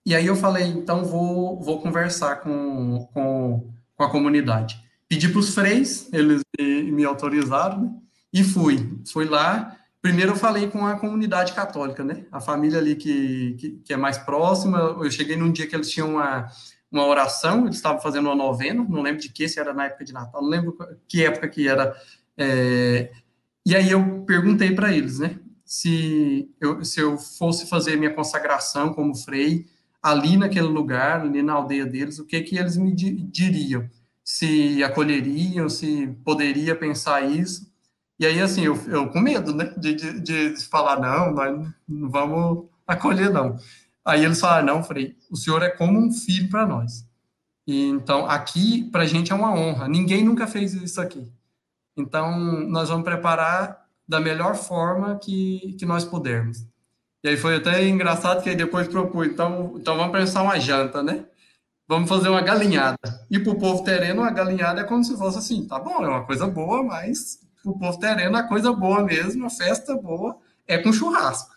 E aí eu falei, então vou, vou conversar com, com, com a comunidade. Pedi para os freis, eles me, me autorizaram, né? e fui. Fui lá, primeiro eu falei com a comunidade católica, né? A família ali que, que, que, é mais próxima. Eu cheguei num dia que eles tinham uma, uma oração, eles estavam fazendo uma novena, não lembro de que, se era na época de Natal, não lembro que época que era é, e aí eu perguntei para eles, né, se eu, se eu fosse fazer minha consagração como frei ali naquele lugar, ali na aldeia deles, o que que eles me diriam? Se acolheriam, se poderia pensar isso? E aí, assim, eu, eu com medo, né, de, de, de falar, não, nós não vamos acolher, não. Aí eles falaram, não, Frei, o senhor é como um filho para nós. E, então, aqui, para a gente é uma honra. Ninguém nunca fez isso aqui. Então, nós vamos preparar da melhor forma que, que nós pudermos. E aí foi até engraçado que depois propus, então, então vamos pensar uma janta, né? Vamos fazer uma galinhada. E para o povo terreno, uma galinhada é como se fosse assim, tá bom, é uma coisa boa, mas para o povo terreno, a coisa boa mesmo, a festa boa, é com churrasco.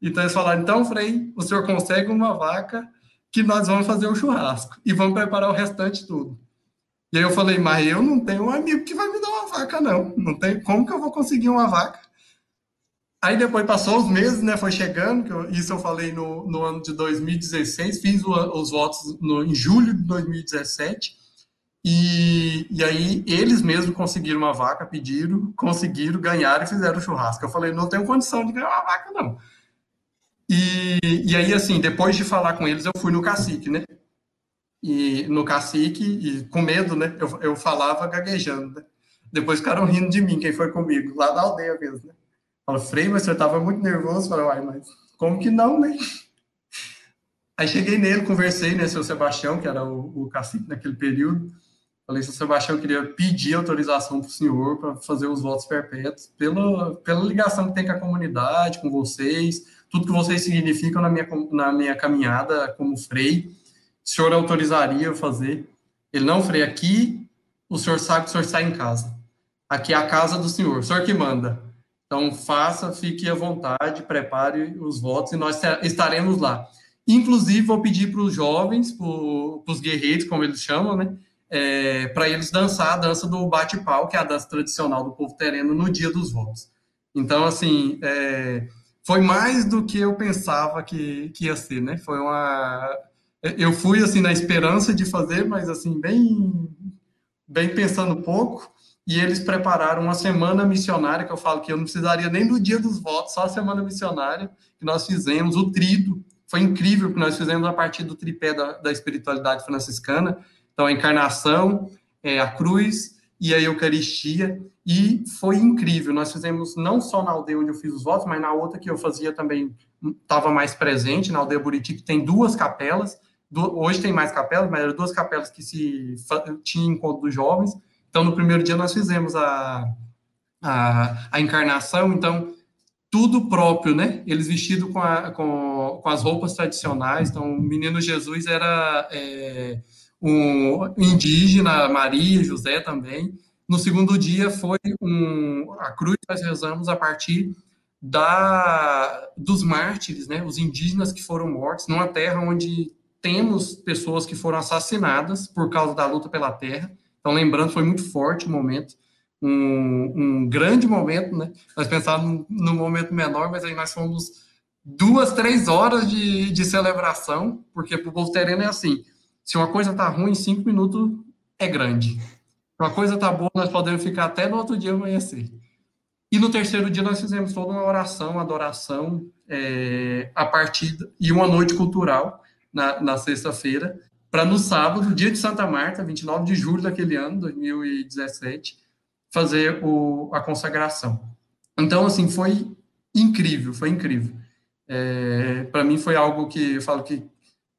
Então eles falaram, então, Frei, o senhor consegue uma vaca que nós vamos fazer o churrasco e vamos preparar o restante tudo. E aí eu falei, mas eu não tenho um amigo que vai me dar uma vaca, não. Não tem como que eu vou conseguir uma vaca. Aí depois passou os meses, né? Foi chegando, que eu, isso eu falei no, no ano de 2016, fiz o, os votos no, em julho de 2017. E, e aí eles mesmos conseguiram uma vaca, pediram, conseguiram, ganharam e fizeram o churrasco. Eu falei, não tenho condição de ganhar uma vaca, não. E, e aí, assim, depois de falar com eles, eu fui no cacique, né? E no cacique, e com medo, né? Eu, eu falava gaguejando, né? Depois ficaram rindo de mim, quem foi comigo, lá da aldeia mesmo, né? Falei, Frei, mas você estava muito nervoso. Falei, uai, mas como que não, né? Aí cheguei nele, conversei, né, seu Sebastião, que era o, o cacique naquele período. Falei, seu Sebastião, eu queria pedir autorização para o senhor para fazer os votos perpétuos, pela, pela ligação que tem com a comunidade, com vocês, tudo que vocês significam na minha, na minha caminhada como frei o senhor autorizaria eu fazer? Ele não, Frei, aqui o senhor sabe que o senhor está em casa. Aqui é a casa do senhor, o senhor que manda. Então, faça, fique à vontade, prepare os votos e nós estaremos lá. Inclusive, vou pedir para os jovens, para os guerreiros, como eles chamam, né? É, para eles dançar a dança do bate-pau, que é a dança tradicional do povo terreno, no dia dos votos. Então, assim, é, foi mais do que eu pensava que, que ia ser, né? Foi uma eu fui assim na esperança de fazer, mas assim bem bem pensando pouco. E eles prepararam uma semana missionária que eu falo que eu não precisaria nem do dia dos votos, só a semana missionária que nós fizemos, o trido. Foi incrível que nós fizemos a partir do tripé da, da espiritualidade franciscana. Então, a encarnação, é, a cruz e a Eucaristia. E foi incrível. Nós fizemos não só na aldeia onde eu fiz os votos, mas na outra que eu fazia também, estava mais presente, na aldeia Buriti, que tem duas capelas hoje tem mais capelas, mas eram duas capelas que se tinha encontro dos jovens. Então, no primeiro dia nós fizemos a, a, a encarnação, então tudo próprio, né? Eles vestidos com, com, com as roupas tradicionais. Então, o menino Jesus era é, um indígena, Maria, José também. No segundo dia foi um, a cruz que nós rezamos a partir da dos mártires, né, os indígenas que foram mortos numa terra onde temos pessoas que foram assassinadas por causa da luta pela terra. Então, lembrando, foi muito forte o momento, um, um grande momento, né? Nós pensávamos num momento menor, mas aí nós fomos duas, três horas de, de celebração, porque para o povo terreno é assim: se uma coisa tá ruim, cinco minutos é grande. Se uma coisa tá boa, nós podemos ficar até no outro dia amanhecer. E no terceiro dia nós fizemos toda uma oração, adoração, é, a partir e uma noite cultural na, na sexta-feira, para no sábado, dia de Santa Marta, 29 de julho daquele ano, 2017, fazer o, a consagração. Então, assim, foi incrível, foi incrível. É, para mim foi algo que eu falo que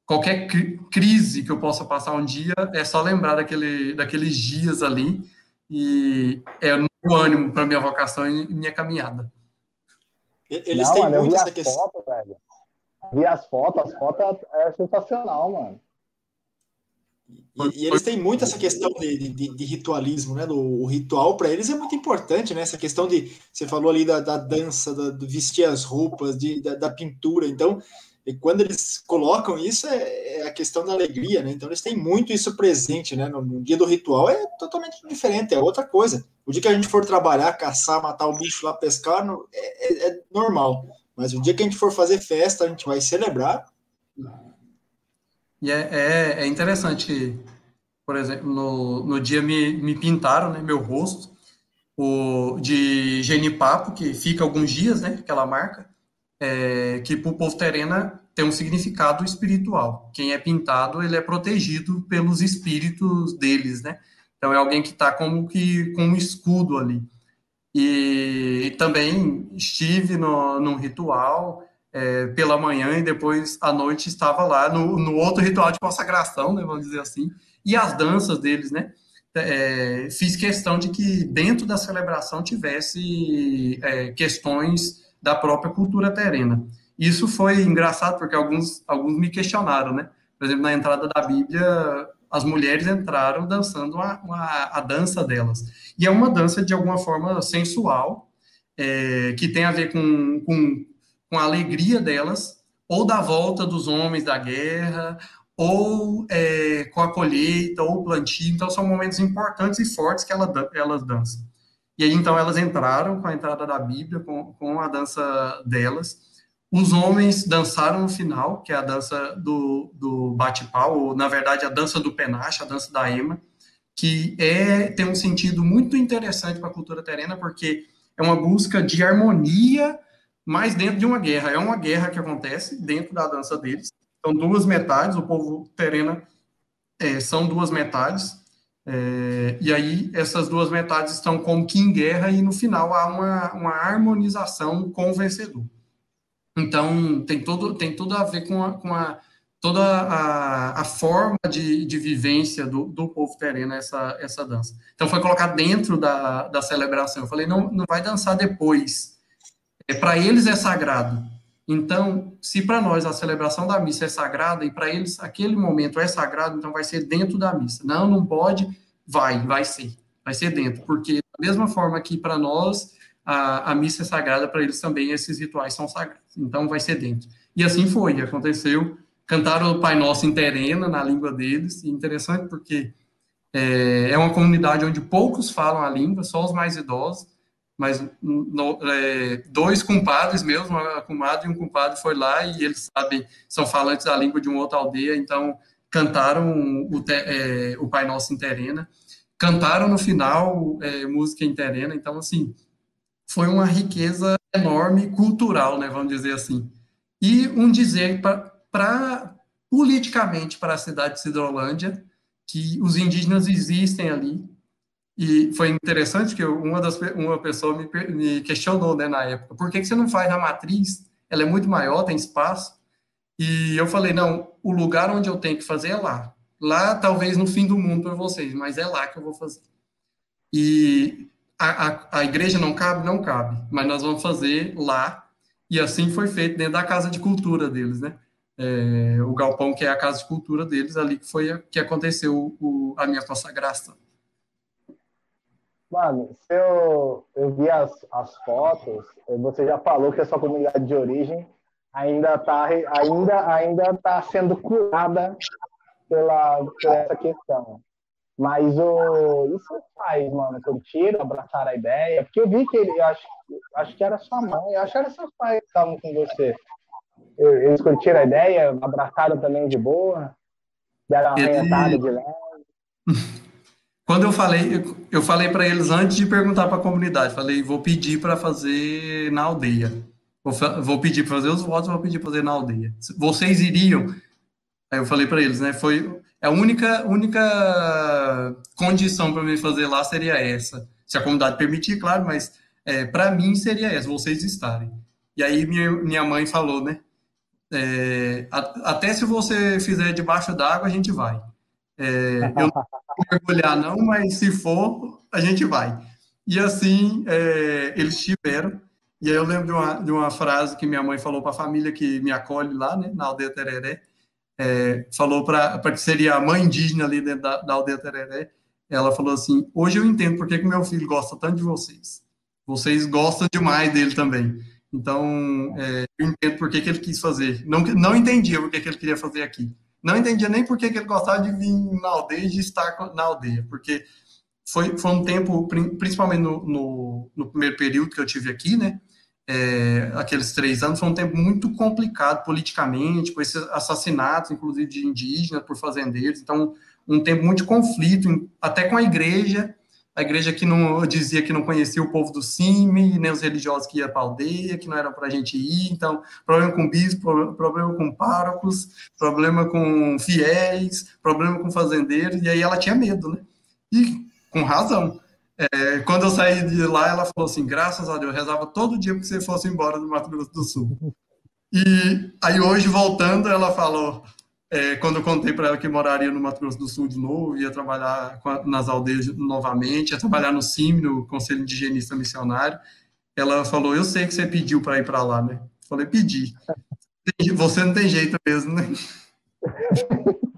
qualquer crise que eu possa passar um dia é só lembrar daquele, daqueles dias ali e é o ânimo para minha vocação e minha caminhada. Eles Não, têm mano, muito essa questão. Foto, velho. Vi as fotos, as fotos é sensacional, mano. E, e, eles têm muito essa questão de, de, de ritualismo, né? o ritual para eles é muito importante, né? Essa questão de você falou ali da, da dança, da, vestir as roupas, de, da, da, pintura. Então, quando eles colocam isso, é, é, a questão da alegria, né? Então, eles têm muito isso presente, né? No, no, dia do ritual é totalmente diferente, é outra coisa. O dia que a gente for trabalhar, caçar, matar o bicho lá, pescar, no, é, é, é normal. Mas o dia que a gente for fazer festa, a gente vai celebrar. E é, é, é interessante por exemplo, no, no dia me, me pintaram né, meu rosto o, de genipapo, que fica alguns dias, né, aquela marca, é, que para o povo terena tem um significado espiritual. Quem é pintado, ele é protegido pelos espíritos deles, né? Então é alguém que está como que com um escudo ali. E, também estive no, num ritual é, pela manhã e depois à noite estava lá no, no outro ritual de consagração, né, vamos dizer assim, e as danças deles, né? É, fiz questão de que dentro da celebração tivesse é, questões da própria cultura terena. Isso foi engraçado porque alguns, alguns me questionaram, né? Por exemplo, na entrada da Bíblia, as mulheres entraram dançando a, a, a dança delas. E é uma dança, de alguma forma, sensual, é, que tem a ver com, com, com a alegria delas, ou da volta dos homens da guerra, ou é, com a colheita, ou plantio. Então, são momentos importantes e fortes que ela, elas dançam. E aí, então, elas entraram com a entrada da Bíblia, com, com a dança delas. Os homens dançaram no final, que é a dança do, do bate-pau, ou na verdade a dança do penache, a dança da ema, que é, tem um sentido muito interessante para a cultura terena, porque é uma busca de harmonia, mas dentro de uma guerra. É uma guerra que acontece dentro da dança deles. São duas metades, o povo terena é, são duas metades, é, e aí essas duas metades estão como que em guerra, e no final há uma, uma harmonização com o vencedor. Então, tem, todo, tem tudo a ver com, a, com a, toda a, a forma de, de vivência do, do povo terreno, essa, essa dança. Então, foi colocado dentro da, da celebração. Eu falei, não, não vai dançar depois. É, para eles é sagrado. Então, se para nós a celebração da missa é sagrada e para eles aquele momento é sagrado, então vai ser dentro da missa. Não, não pode, vai, vai ser. Vai ser dentro, porque da mesma forma que para nós a, a missa é sagrada, para eles também esses rituais são sagrados. Então vai ser dentro. E assim foi, aconteceu. Cantaram o Pai Nosso em terena, na língua deles, e interessante porque é, é, uma comunidade onde poucos falam a língua, só os mais idosos, mas no, é, dois compadres meus, uma comadre e um compadre foi lá e eles sabem, são falantes da língua de uma outra aldeia, então cantaram o, é, o Pai Nosso em terena, cantaram no final é, música em terena, então assim, foi uma riqueza enorme cultural, né, vamos dizer assim. E um dizer para politicamente para a cidade de Cidrolândia que os indígenas existem ali. E foi interessante que uma das uma pessoa me, me questionou, né, na época, por que, que você não faz a matriz? Ela é muito maior, tem espaço. E eu falei, não, o lugar onde eu tenho que fazer é lá. Lá, talvez no fim do mundo para vocês, mas é lá que eu vou fazer. E a, a, a igreja não cabe? Não cabe, mas nós vamos fazer lá, e assim foi feito dentro da casa de cultura deles, né? É, o galpão que é a casa de cultura deles, ali que foi a, que aconteceu o, a minha consagração. Mano, se eu, eu vi as, as fotos, você já falou que a sua comunidade de origem ainda está ainda, ainda tá sendo curada pela, por essa questão. Mas o, isso faz, mano, curtiram, abraçaram a ideia. Porque eu vi que ele, eu acho, acho que era sua mãe, eu acho que era seus pais que estavam com você. Eles curtiram a ideia, abraçaram também de boa, deram uma arrebentada de leve. Quando eu falei, eu falei para eles antes de perguntar para a comunidade, falei, vou pedir para fazer na aldeia. Vou, vou pedir para fazer os votos, vou pedir para fazer na aldeia. Vocês iriam? Aí eu falei para eles, né? Foi a única única condição para mim fazer lá seria essa. Se a comunidade permitir, claro, mas é, para mim seria essa, vocês estarem. E aí minha, minha mãe falou, né? É, a, até se você fizer debaixo d'água, a gente vai. É, eu não vou mergulhar, não, mas se for, a gente vai. E assim, é, eles tiveram. E aí eu lembro de uma, de uma frase que minha mãe falou para a família que me acolhe lá, né, na aldeia Tereré. É, falou para que seria a mãe indígena ali dentro da, da, aldeia Tereré. Ela falou assim: Hoje eu entendo porque que meu filho gosta tanto de vocês. Vocês gostam demais dele também. Então, é, eu entendo por que, ele quis fazer. Não, não entendia por que, ele queria fazer aqui não entendia nem por que, ele gostava de vir na aldeia e de estar na aldeia, porque foi, foi um tempo, principalmente no, no, no primeiro período que eu tive aqui, né, é, aqueles três anos, foi um tempo muito complicado politicamente, com esses assassinatos, inclusive de indígenas por fazendeiros, então um tempo muito de conflito, até com a igreja, a igreja que não dizia que não conhecia o povo do CIMI, nem os religiosos que iam para a aldeia, que não era para a gente ir. Então, problema com bispo, problema com párocos, problema com fiéis, problema com fazendeiros. E aí ela tinha medo, né? E com razão. É, quando eu saí de lá, ela falou assim: graças a Deus, eu rezava todo dia que você fosse embora do Mato Grosso do Sul. E aí hoje, voltando, ela falou: é, quando eu contei para ela que moraria no Mato Grosso do Sul de novo, ia trabalhar a, nas aldeias novamente, ia trabalhar no CIM, no Conselho Indigenista Missionário, ela falou: Eu sei que você pediu para ir para lá, né? Eu falei: Pedi. Você não tem jeito mesmo, né?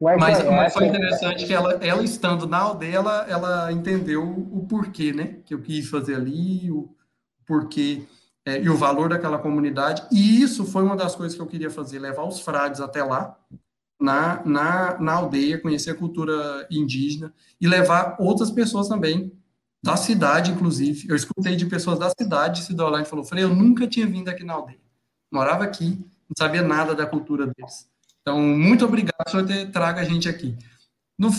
Mas, mas, mas, foi interessante que ela, ela estando na aldeia, ela, ela entendeu o porquê, né? Que eu quis fazer ali, o porquê é, e o valor daquela comunidade. E isso foi uma das coisas que eu queria fazer, levar os frades até lá, na, na, na aldeia, conhecer a cultura indígena e levar outras pessoas também, da cidade, inclusive. Eu escutei de pessoas da cidade de Cidolândia e falou, Frei, eu nunca tinha vindo aqui na aldeia. Morava aqui, não sabia nada da cultura deles. Então, muito obrigado por ter trago a gente aqui. No,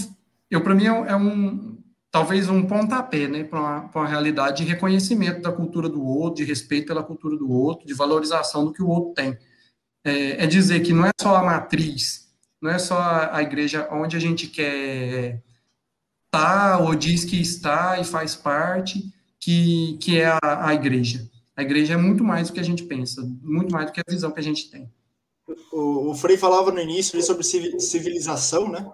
eu, para mim, é, é um, talvez um pontapé né, para uma, uma, realidade de reconhecimento da cultura do outro, de respeito pela cultura do outro, de valorização do que o outro tem. É, é dizer que não é só a matriz, não é só a, a igreja onde a gente quer estar tá, ou diz que está e faz parte, que, que é a, a igreja. A igreja é muito mais do que a gente pensa, muito mais do que a visão que a gente tem. O, o Frei falava no início sobre civilização, né?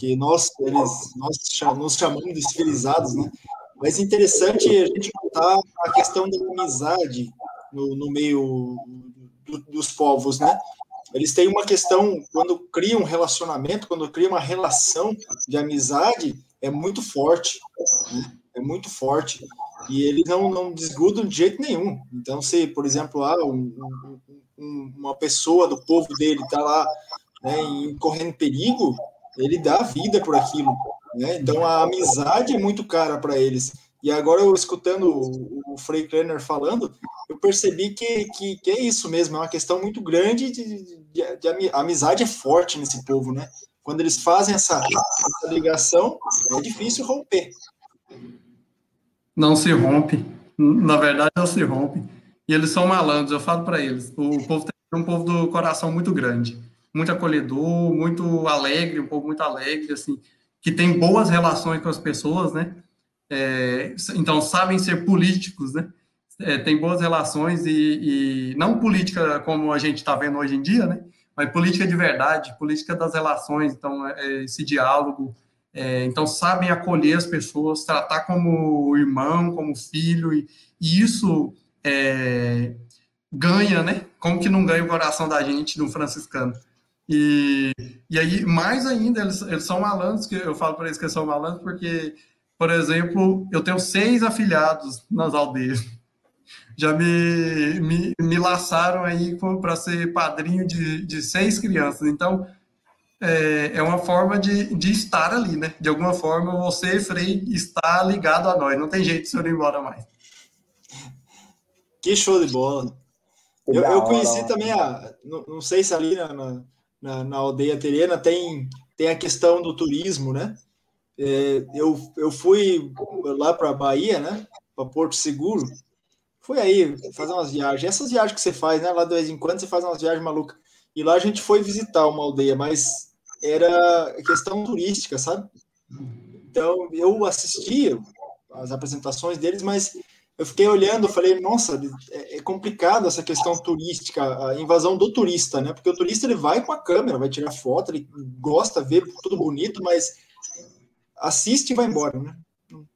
que nós, eles, nós nos chamamos de civilizados, né? Mas interessante a gente notar a questão da amizade no, no meio do, dos povos, né? Eles têm uma questão, quando criam um relacionamento, quando criam uma relação de amizade, é muito forte, né? é muito forte. E eles não, não de jeito nenhum. Então, se, por exemplo, ah, um, um, uma pessoa do povo dele está lá né, correndo perigo, ele dá vida por aquilo. Né? Então a amizade é muito cara para eles. E agora eu escutando o, o Frei Krenner falando, eu percebi que, que, que, é isso mesmo, é uma questão muito grande de, de, de, de amizade é forte nesse povo, né? Quando eles fazem essa, essa ligação, é difícil romper. Não se rompe, na verdade não se rompe. E eles são malandros, eu falo para eles. O povo tem um povo do coração muito grande muito acolhedor, muito alegre, um povo muito alegre, assim, que tem boas relações com as pessoas, né? É, então, sabem ser políticos, né? É, tem boas relações e, e não política como a gente está vendo hoje em dia, né? Mas política de verdade, política das relações, então, é, é esse diálogo. É, então, sabem acolher as pessoas, tratar como irmão, como filho, e, e isso é, ganha, né? Como que não ganha o coração da gente no franciscano? E, e aí, mais ainda, eles, eles são malandros, que eu falo para eles que são malandros, porque por exemplo, eu tenho seis afiliados nas aldeias. Já me, me, me laçaram aí para ser padrinho de, de seis crianças. Então, é, é uma forma de, de estar ali, né? De alguma forma, você, Frei, está ligado a nós. Não tem jeito de você ir embora mais. Que show de bola. Eu, eu conheci também a. Não, não sei se ali na, na, na, aldeia terena tem, tem a questão do turismo, né? É, eu, eu fui lá para a Bahia, né? Para Porto Seguro. Fui aí fazer umas viagens. Essas viagens que você faz, né? Lá de vez em quando você faz umas viagens malucas. E lá a gente foi visitar uma aldeia, mas era questão turística, sabe? Então eu assistia as apresentações deles, mas eu fiquei olhando, falei, nossa, é, é complicado essa questão turística, a invasão do turista, né? Porque o turista ele vai com a câmera, vai tirar foto, ele gosta, vê tudo bonito, mas assiste e vai embora, né?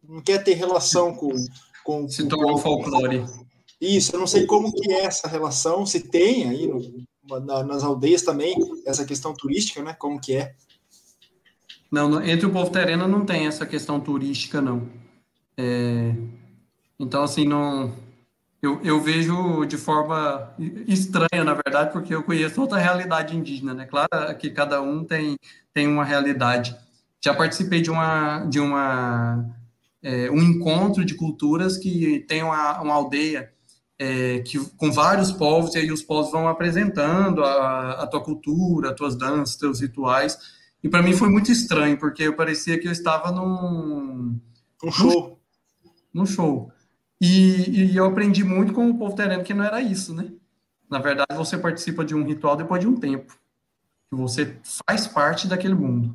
Não quer ter relação com. com se torna um folclore. Isso, eu não sei como que é essa relação, se tem aí no, na, nas aldeias também essa questão turística, né? Como que é? Não, entre o povo terreno não tem essa questão turística, não. É, então, assim, não. Eu, eu vejo de forma estranha, na verdade, porque eu conheço outra realidade indígena, né? Claro que cada um tem, tem uma realidade. Já participei de uma, de uma é, um encontro de culturas que tem uma, uma aldeia é, que, com vários povos, e aí os povos vão apresentando a, a tua cultura, as tuas danças, teus rituais. E para mim foi muito estranho, porque eu parecia que eu estava num. Um show. Num show. E, e, eu aprendi muito com o povo terreno que não era isso, né? Na verdade, você participa de um ritual depois de um tempo. Que você faz parte daquele mundo.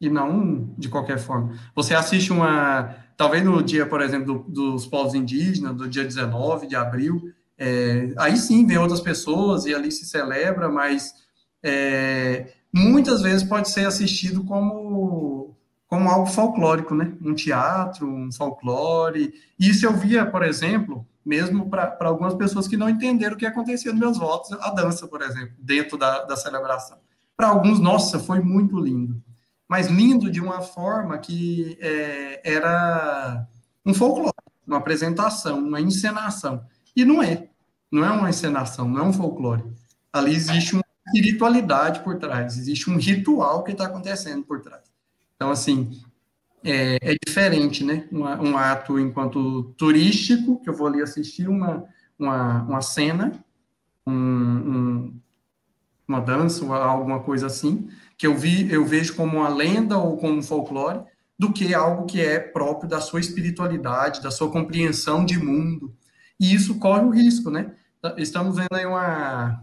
E não de qualquer forma. Você assiste uma. Talvez no dia, por exemplo, do, dos povos indígenas, do dia 19 de abril, é, aí sim vem outras pessoas e ali se celebra, mas é, muitas vezes pode ser assistido como como algo folclórico, né? Um teatro, um folclore. Isso eu via, por exemplo, mesmo para algumas pessoas que não entenderam o que acontecia nos meus votos, a dança, por exemplo, dentro da, da celebração. Para alguns, nossa, foi muito lindo. Mas lindo de uma forma que é, era um folclore, uma apresentação, uma encenação. E não é. Não é uma encenação, não é um folclore. Ali existe uma espiritualidade por trás, existe um ritual que está acontecendo por trás. Então, assim, é, é diferente, né? Um, ato enquanto turístico, que eu vou ali assistir uma, uma, uma cena, um, um, uma dança, alguma coisa assim, que eu, vi, eu vejo como uma lenda ou como folclore, do que algo que é próprio da sua espiritualidade, da sua compreensão de mundo. E isso corre o risco, né? Estamos vendo aí uma.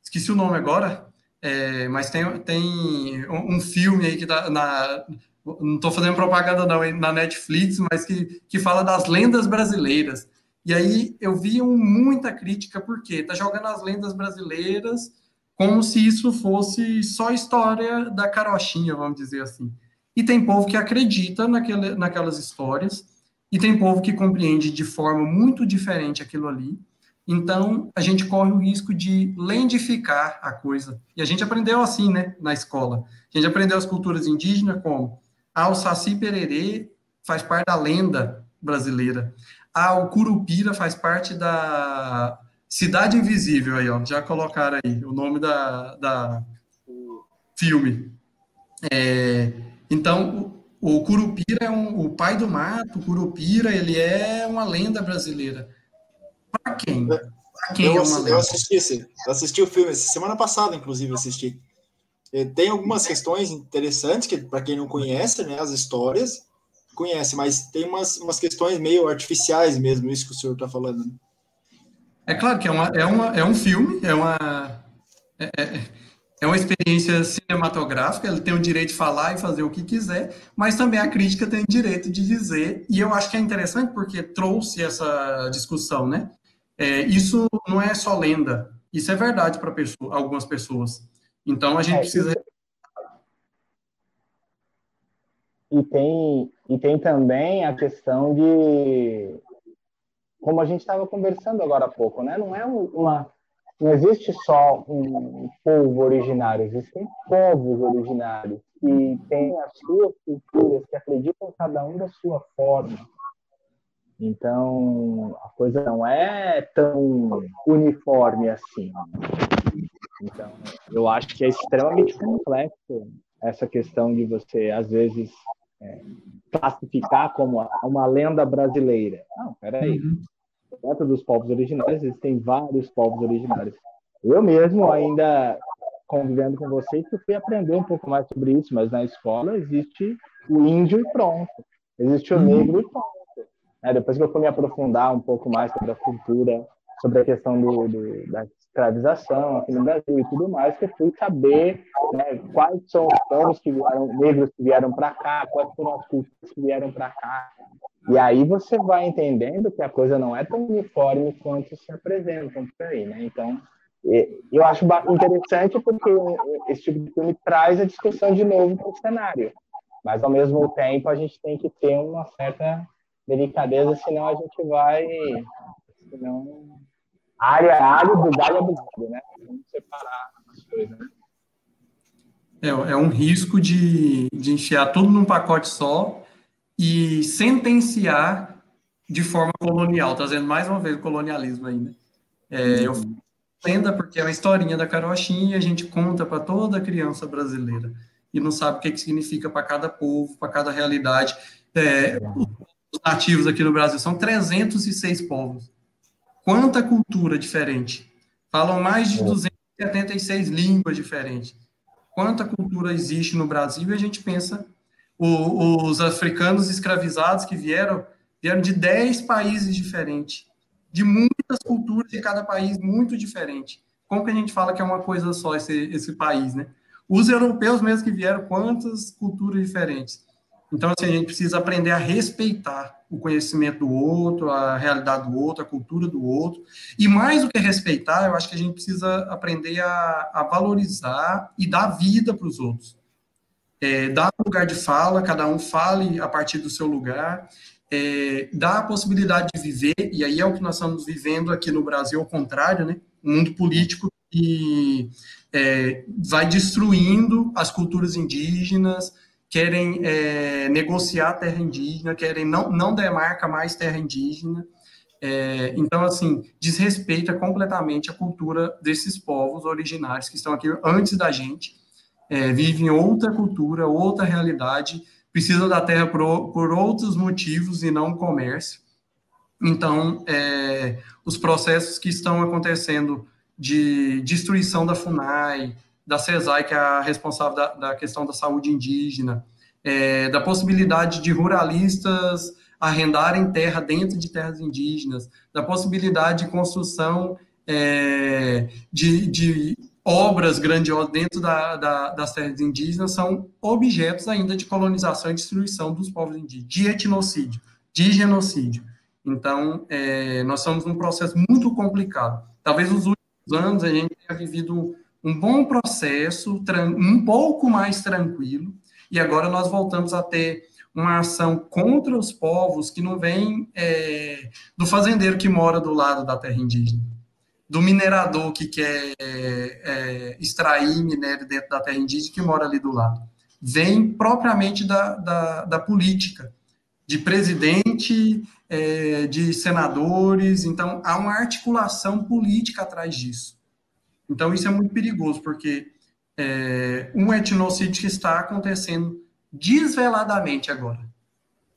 Esqueci o nome agora, é, mas tem, tem um filme aí que tá na. Não estou fazendo propaganda não, na Netflix, mas que, que fala das lendas brasileiras. E aí eu vi um, muita crítica, porque tá jogando as lendas brasileiras como se isso fosse só história da carochinha, vamos dizer assim. E tem povo que acredita naquele, naquelas histórias, e tem povo que compreende de forma muito diferente aquilo ali, então, a gente corre o risco de lendificar a coisa. E a gente aprendeu assim, né, na escola. A gente aprendeu as culturas indígenas como ah, o Saci Pererê faz parte da lenda brasileira. Ah, o Curupira faz parte da Cidade Invisível aí, ó. Já colocaram aí o nome da, da filme. É, então, o, o Curupira é um, o pai do mato, o Curupira, ele é uma lenda brasileira. Para quem? Pra quem eu, é eu assisti esse, eu assisti o filme semana passada, inclusive, assisti. Tem algumas questões interessantes que, para quem não conhece, né, as histórias, conhece, mas tem umas, umas questões meio artificiais mesmo, isso que o senhor está falando. Né? É claro que é, uma, é, uma, é um filme, é uma, é, é, é uma experiência cinematográfica, ele tem o direito de falar e fazer o que quiser, mas também a crítica tem o direito de dizer, e eu acho que é interessante porque trouxe essa discussão, né? É, isso não é só lenda, isso é verdade para pessoa, algumas pessoas. Então a gente é, precisa. E tem, e tem também a questão de. Como a gente estava conversando agora há pouco, né? Não é uma. Não existe só um povo originário, existem povos originários. que têm as suas culturas, que acreditam cada um da sua forma. Então, a coisa não é tão uniforme assim. Então, eu acho que é extremamente complexo essa questão de você, às vezes, é, classificar como uma lenda brasileira. Não, peraí. Uhum. Dentro dos povos originários, existem vários povos originários. Eu mesmo, ainda convivendo com vocês, eu fui aprender um pouco mais sobre isso, mas na escola existe o índio e pronto. Existe o uhum. negro e pronto. É, depois que eu fui me aprofundar um pouco mais sobre a cultura, sobre a questão do, do, da escravização aqui no Brasil e tudo mais, que fui saber né, quais são os povos que vieram, negros que vieram para cá, quais foram as culturas que vieram para cá. E aí você vai entendendo que a coisa não é tão uniforme quanto se apresentam por aí, né? Então, eu acho interessante porque esse tipo de filme traz a discussão de novo para o cenário. Mas, ao mesmo tempo, a gente tem que ter uma certa delicadeza, senão a gente vai... Senão Alho é alho, bugalho é bugalho, né? Vamos separar as coisas. É, é um risco de, de enfiar tudo num pacote só e sentenciar de forma colonial, trazendo mais uma vez o colonialismo ainda. É, eu lenda porque é uma historinha da carochinha e a gente conta para toda criança brasileira e não sabe o que, que significa para cada povo, para cada realidade. É, os nativos aqui no Brasil são 306 povos. Quanta cultura diferente. Falam mais de 276 línguas diferentes. Quanta cultura existe no Brasil e a gente pensa o, os africanos escravizados que vieram vieram de 10 países diferentes, de muitas culturas de cada país muito diferente. Como que a gente fala que é uma coisa só esse, esse país, né? Os europeus mesmo que vieram, quantas culturas diferentes. Então, assim, a gente precisa aprender a respeitar o conhecimento do outro, a realidade do outro, a cultura do outro. E mais do que respeitar, eu acho que a gente precisa aprender a, a valorizar e dar vida para os outros. É, dar lugar de fala, cada um fale a partir do seu lugar, é, dar a possibilidade de viver, e aí é o que nós estamos vivendo aqui no Brasil, ao contrário, né? Um mundo político que é, vai destruindo as culturas indígenas, querem é, negociar terra indígena, querem não, não demarca mais terra indígena. É, então, assim, desrespeita completamente a cultura desses povos originários que estão aqui antes da gente, é, vivem outra cultura, outra realidade, precisam da terra por, por outros motivos e não comércio. Então, é, os processos que estão acontecendo de destruição da FUNAI, da CESAI, que é a responsável da, da questão da saúde indígena, é, da possibilidade de ruralistas arrendarem terra dentro de terras indígenas, da possibilidade de construção é, de, de, obras grandiosas dentro da, da, das terras indígenas, são objetos ainda de colonização e destruição dos povos indígenas, de etnocídio, de genocídio. Então, é, nós estamos num processo muito complicado. Talvez nos últimos anos a gente tenha vivido um bom processo, um pouco mais tranquilo, e agora nós voltamos a ter uma ação contra os povos que não vem é, do fazendeiro que mora do lado da terra indígena, do minerador que quer é, extrair minério dentro da terra indígena que mora ali do lado. Vem propriamente da, da, da política, de presidente, é, de senadores, então há uma articulação política atrás disso. Então, isso é muito perigoso, porque é, um etnocídio que está acontecendo desveladamente agora.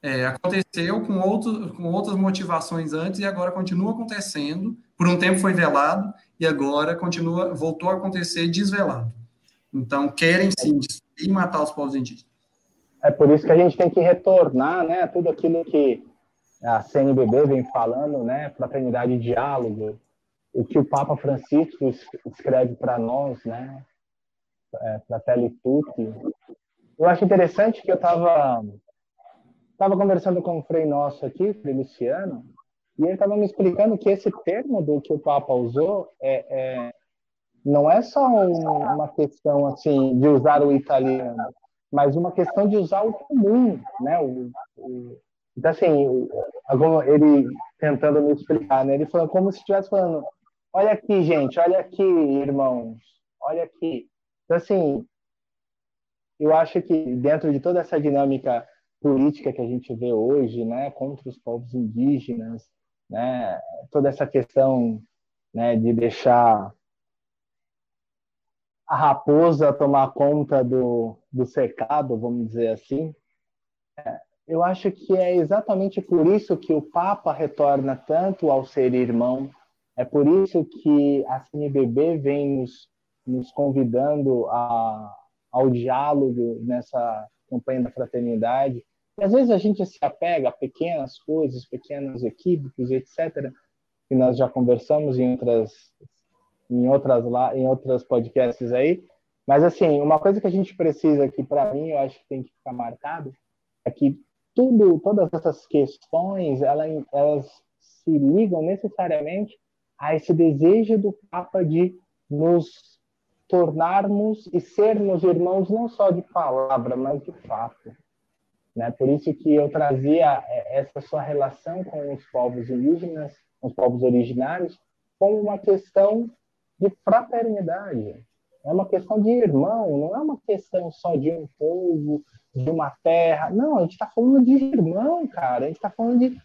É, aconteceu com, outro, com outras motivações antes e agora continua acontecendo. Por um tempo foi velado e agora continua, voltou a acontecer desvelado. Então, querem sim destruir e matar os povos indígenas. É por isso que a gente tem que retornar, né, tudo aquilo que a CNBB vem falando, né, fraternidade e diálogo, o que o Papa Francisco escreve para nós, né, é, para Tutti. Eu acho interessante que eu estava tava conversando com um frei nosso aqui, Frei Luciano, e ele estava me explicando que esse termo do que o Papa usou é, é não é só um, uma questão assim de usar o italiano, mas uma questão de usar o comum, né? O, o, então assim, ele tentando me explicar, né? Ele falou como se estivesse falando Olha aqui, gente, olha aqui, irmãos, olha aqui. Então, assim, eu acho que dentro de toda essa dinâmica política que a gente vê hoje, né, contra os povos indígenas, né, toda essa questão, né, de deixar a raposa tomar conta do, do cercado, vamos dizer assim, eu acho que é exatamente por isso que o Papa retorna tanto ao ser irmão, é por isso que a CNBB vem nos, nos convidando a, ao diálogo nessa campanha da fraternidade. E às vezes a gente se apega a pequenas coisas, pequenos equívocos, etc., que nós já conversamos em outras em outras lá em outras podcasts aí. Mas assim, uma coisa que a gente precisa aqui para mim, eu acho que tem que ficar marcado, é que tudo, todas essas questões, elas, elas se ligam necessariamente a esse desejo do Papa de nos tornarmos e sermos irmãos não só de palavra, mas de fato. Né? Por isso que eu trazia é, essa sua relação com os povos indígenas, os povos originários, como uma questão de fraternidade. É uma questão de irmão, não é uma questão só de um povo, de uma terra. Não, a gente está falando de irmão, cara. A gente está falando de,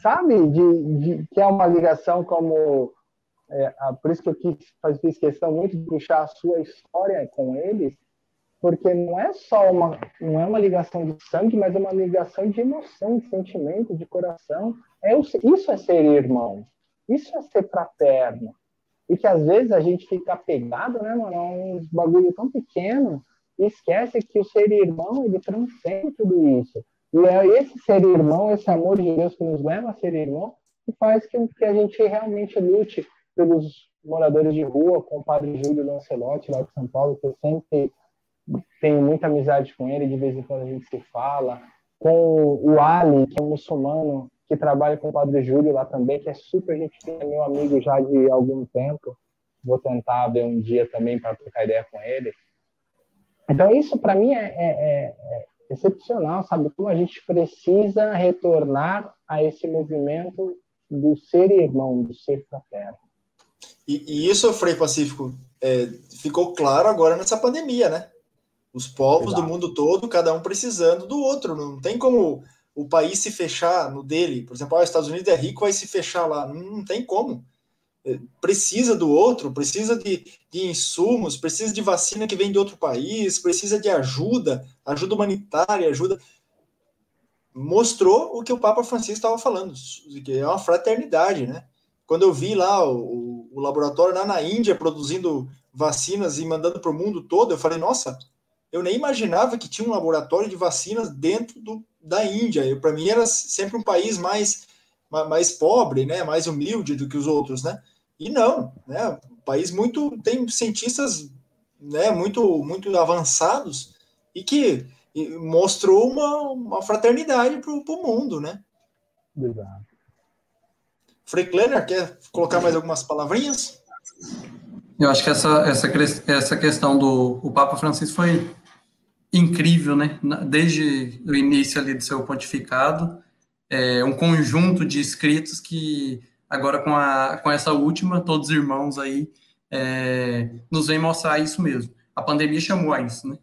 sabe, de, de, que é uma ligação como. É, por isso que eu quis, fiz questão muito de puxar a sua história com eles, porque não é só uma, não é uma ligação de sangue, mas é uma ligação de emoção, de sentimento, de coração. É, isso é ser irmão, isso é ser fraterno. E que às vezes a gente fica apegado, né, mano, a bagulho tão pequeno e esquece que o ser irmão, ele transcende tudo isso. E é esse ser irmão, esse amor de Deus que nos leva a ser irmão, que faz que, que a gente realmente lute pelos moradores de rua, com o padre Júlio Lancelotti, lá de São Paulo, que eu sempre tenho muita amizade com ele, de vez em quando a gente se fala, com o Ali, que é um muçulmano que trabalha com o padre Júlio lá também, que é super gente fina, meu amigo já de algum tempo. Vou tentar ver um dia também para trocar ideia com ele. Então, isso para mim é, é, é, é, excepcional, sabe? Como a gente precisa retornar a esse movimento do ser irmão, do ser fraterno. E, e isso, Frei Pacífico, é, ficou claro agora nessa pandemia, né? Os povos Exato. do mundo todo, cada um precisando do outro. Não tem como o país se fechar no dele. Por exemplo, ah, os Estados Unidos é rico, vai se fechar lá. Não, tem como precisa do outro, precisa de, de, insumos, precisa de vacina que vem de outro país, precisa de ajuda, ajuda humanitária, ajuda. Mostrou o que o Papa Francisco estava falando, que é uma fraternidade, né? Quando eu vi lá o, o laboratório lá na Índia produzindo vacinas e mandando para o mundo todo, eu falei, nossa, eu nem imaginava que tinha um laboratório de vacinas dentro do, da Índia. Para mim era sempre um país mais, mais pobre, né? mais humilde do que os outros, né? E não, né? Um país muito tem cientistas, né? Muito muito avançados e que mostrou uma, uma fraternidade para o mundo, né? Verdade. Frei Klenner, quer colocar mais algumas palavrinhas? Eu acho que essa, essa, essa questão do o Papa Francisco foi incrível, né? Desde o início ali do seu pontificado, é um conjunto de escritos que Agora, com, a, com essa última, todos os irmãos aí é, nos vem mostrar isso mesmo. A pandemia chamou a isso, né?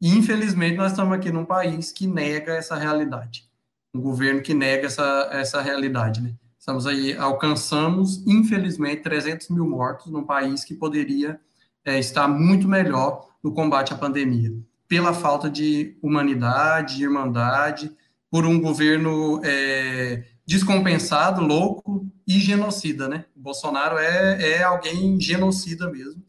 E, infelizmente, nós estamos aqui num país que nega essa realidade. Um governo que nega essa, essa realidade, né? Estamos aí, alcançamos, infelizmente, 300 mil mortos num país que poderia é, estar muito melhor no combate à pandemia. Pela falta de humanidade, de irmandade, por um governo é, descompensado, louco e genocida, né? O Bolsonaro é, é alguém genocida mesmo.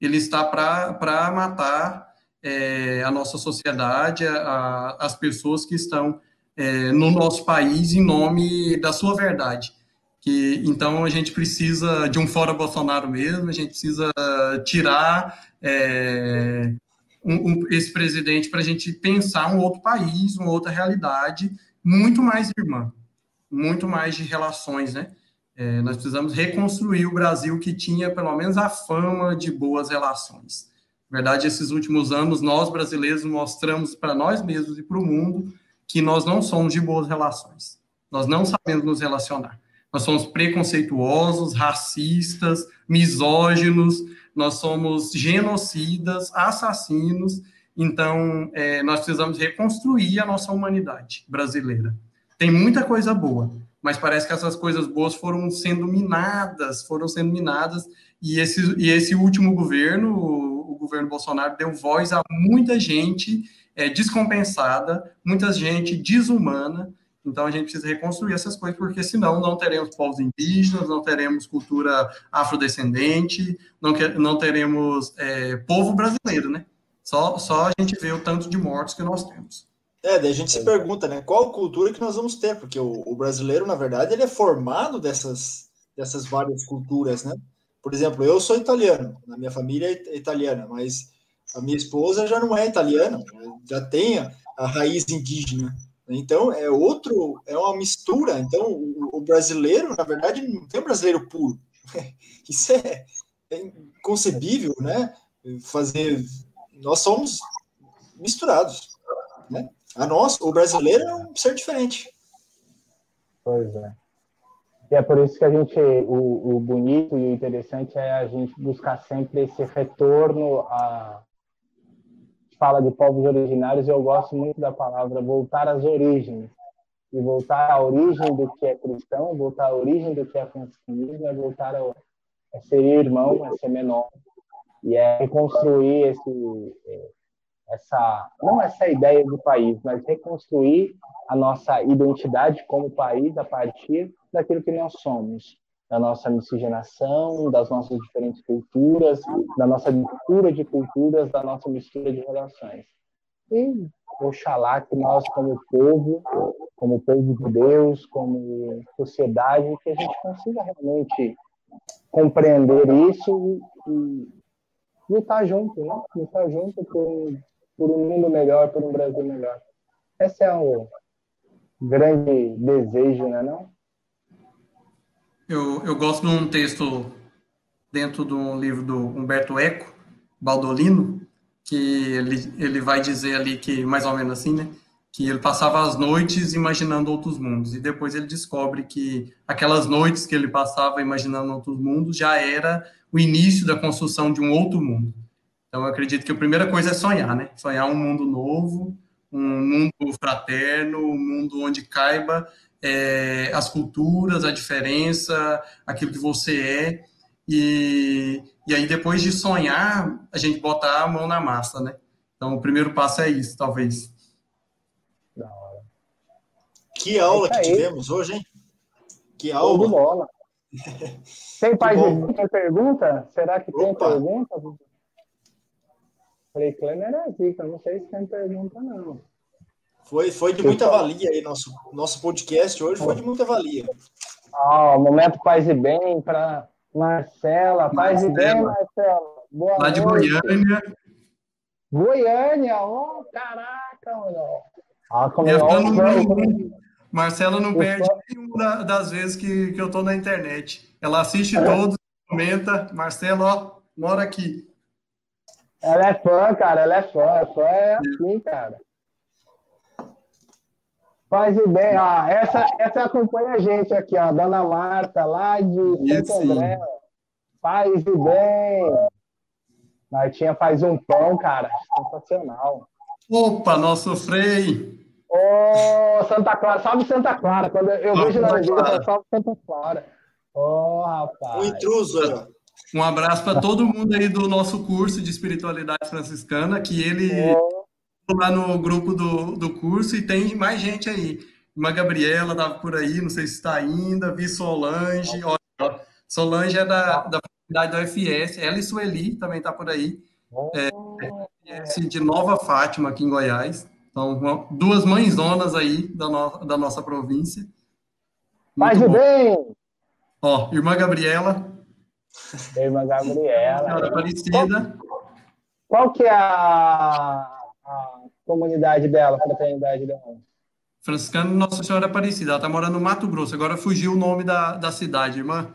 Ele está para matar é, a nossa sociedade, a, as pessoas que estão é, no nosso país em nome da sua verdade. Que, então a gente precisa de um fora Bolsonaro mesmo, a gente precisa tirar é, um, um, esse presidente para a gente pensar um outro país, uma outra realidade muito mais irmã muito mais de relações, né? É, nós precisamos reconstruir o Brasil que tinha pelo menos a fama de boas relações. Na verdade, esses últimos anos, nós brasileiros mostramos para nós mesmos e para o mundo que nós não somos de boas relações. Nós não sabemos nos relacionar. Nós somos preconceituosos, racistas, misóginos, nós somos genocidas, assassinos, Então, é, nós precisamos reconstruir a nossa humanidade brasileira. Tem muita coisa boa, mas parece que essas coisas boas foram sendo minadas, foram sendo minadas, e esse, e esse último governo, o, o governo Bolsonaro, deu voz a muita gente é, descompensada, muita gente desumana, então a gente precisa reconstruir essas coisas, porque senão não teremos povos indígenas, não teremos cultura afrodescendente, não, não teremos é, povo brasileiro, né? Só, só a gente vê o tanto de mortos que nós temos. É, daí a gente se pergunta, né? Qual cultura que nós vamos ter? Porque o, o brasileiro, na verdade, ele é formado dessas, dessas várias culturas, né? Por exemplo, eu sou italiano, a minha família é italiana, mas a minha esposa já não é italiana, já tem a, a raiz indígena. Então, é outro, é uma mistura. Então, o, brasileiro, na verdade, não tem um brasileiro puro. Isso é, é inconcebível, né? Fazer. Nós somos misturados, né? A nós, o brasileiro é um ser diferente. Pois é. E é por isso que a gente, o, o bonito e o interessante é a gente buscar sempre esse retorno a, fala de povos originários, eu gosto muito da palavra voltar às origens. E voltar à origem do que é cristão, voltar à origem do que é franciscanismo, é voltar a, a ser irmão, a ser menor. E é reconstruir esse, essa, não essa ideia do país, mas reconstruir a nossa identidade como país a partir daquilo que nós somos da nossa miscigenação, das nossas diferentes culturas, da nossa mistura de culturas, da nossa mistura de relações. E oxalá que nós, como povo, como povo de Deus, como sociedade, que a gente consiga realmente compreender isso e lutar junto, né? Lutar junto por, por um mundo melhor, por um Brasil melhor. Esse é o grande desejo, né, não? Eu, eu gosto de um texto dentro do livro do Humberto Eco, Baldolino, que ele, ele vai dizer ali que, mais ou menos assim, né? Que ele passava as noites imaginando outros mundos, e depois ele descobre que aquelas noites que ele passava imaginando outros mundos já era o início da construção de um outro mundo. Então, eu acredito que a primeira coisa é sonhar, né? Sonhar um mundo novo, um mundo fraterno, um mundo onde caiba é, as culturas, a diferença, aquilo que você é, e, e aí depois de sonhar, a gente botar a mão na massa, né? Então, o primeiro passo é isso, talvez. Da hora. Que aula que tivemos hoje, hein? Que aula. bola. Tem pai de tem pergunta? Será que tem Opa. pergunta? Falei, Klemer é zica, não sei se tem pergunta, não. Foi, foi de muita valia aí, nosso, nosso podcast hoje foi de muita valia. Ah, momento paz e bem para Marcela. Paz Marcela. e bem, Marcela. Boa Lá de Goiânia. Goiânia, oh, caraca, mano. Ah, como é não, Marcela não perde nenhuma das vezes que, que eu tô na internet. Ela assiste é. todos, comenta. Marcela, ó, mora aqui. Ela é fã, cara, ela é fã. Fã é assim, cara. Faz bem, ah, essa, essa acompanha a gente aqui, ó, Dona Marta, lá de Santo André. Faz bem. Martinha faz um pão, cara, sensacional. Opa, nosso Frei. Ô, oh, Santa Clara, salve Santa Clara. Quando eu vejo na igreja, salve Santa Clara. Ô, oh, rapaz. O intruso, Um abraço para todo mundo aí do nosso curso de espiritualidade franciscana, que ele oh lá no grupo do, do curso e tem mais gente aí. Uma Gabriela estava por aí, não sei se está ainda, vi Solange, Solange é da, da faculdade da UFS, ela e Sueli também está por aí, é, é, de Nova Fátima, aqui em Goiás. Então, duas mãezonas aí da, no, da nossa província. Faz bem! Ó, irmã Gabriela. Irmã Gabriela. Senhora Aparecida. Qual, qual que é a comunidade dela, fraternidade dela? Franciscano Nossa Senhora Aparecida. Ela está morando no Mato Grosso. Agora fugiu o nome da, da cidade, irmã.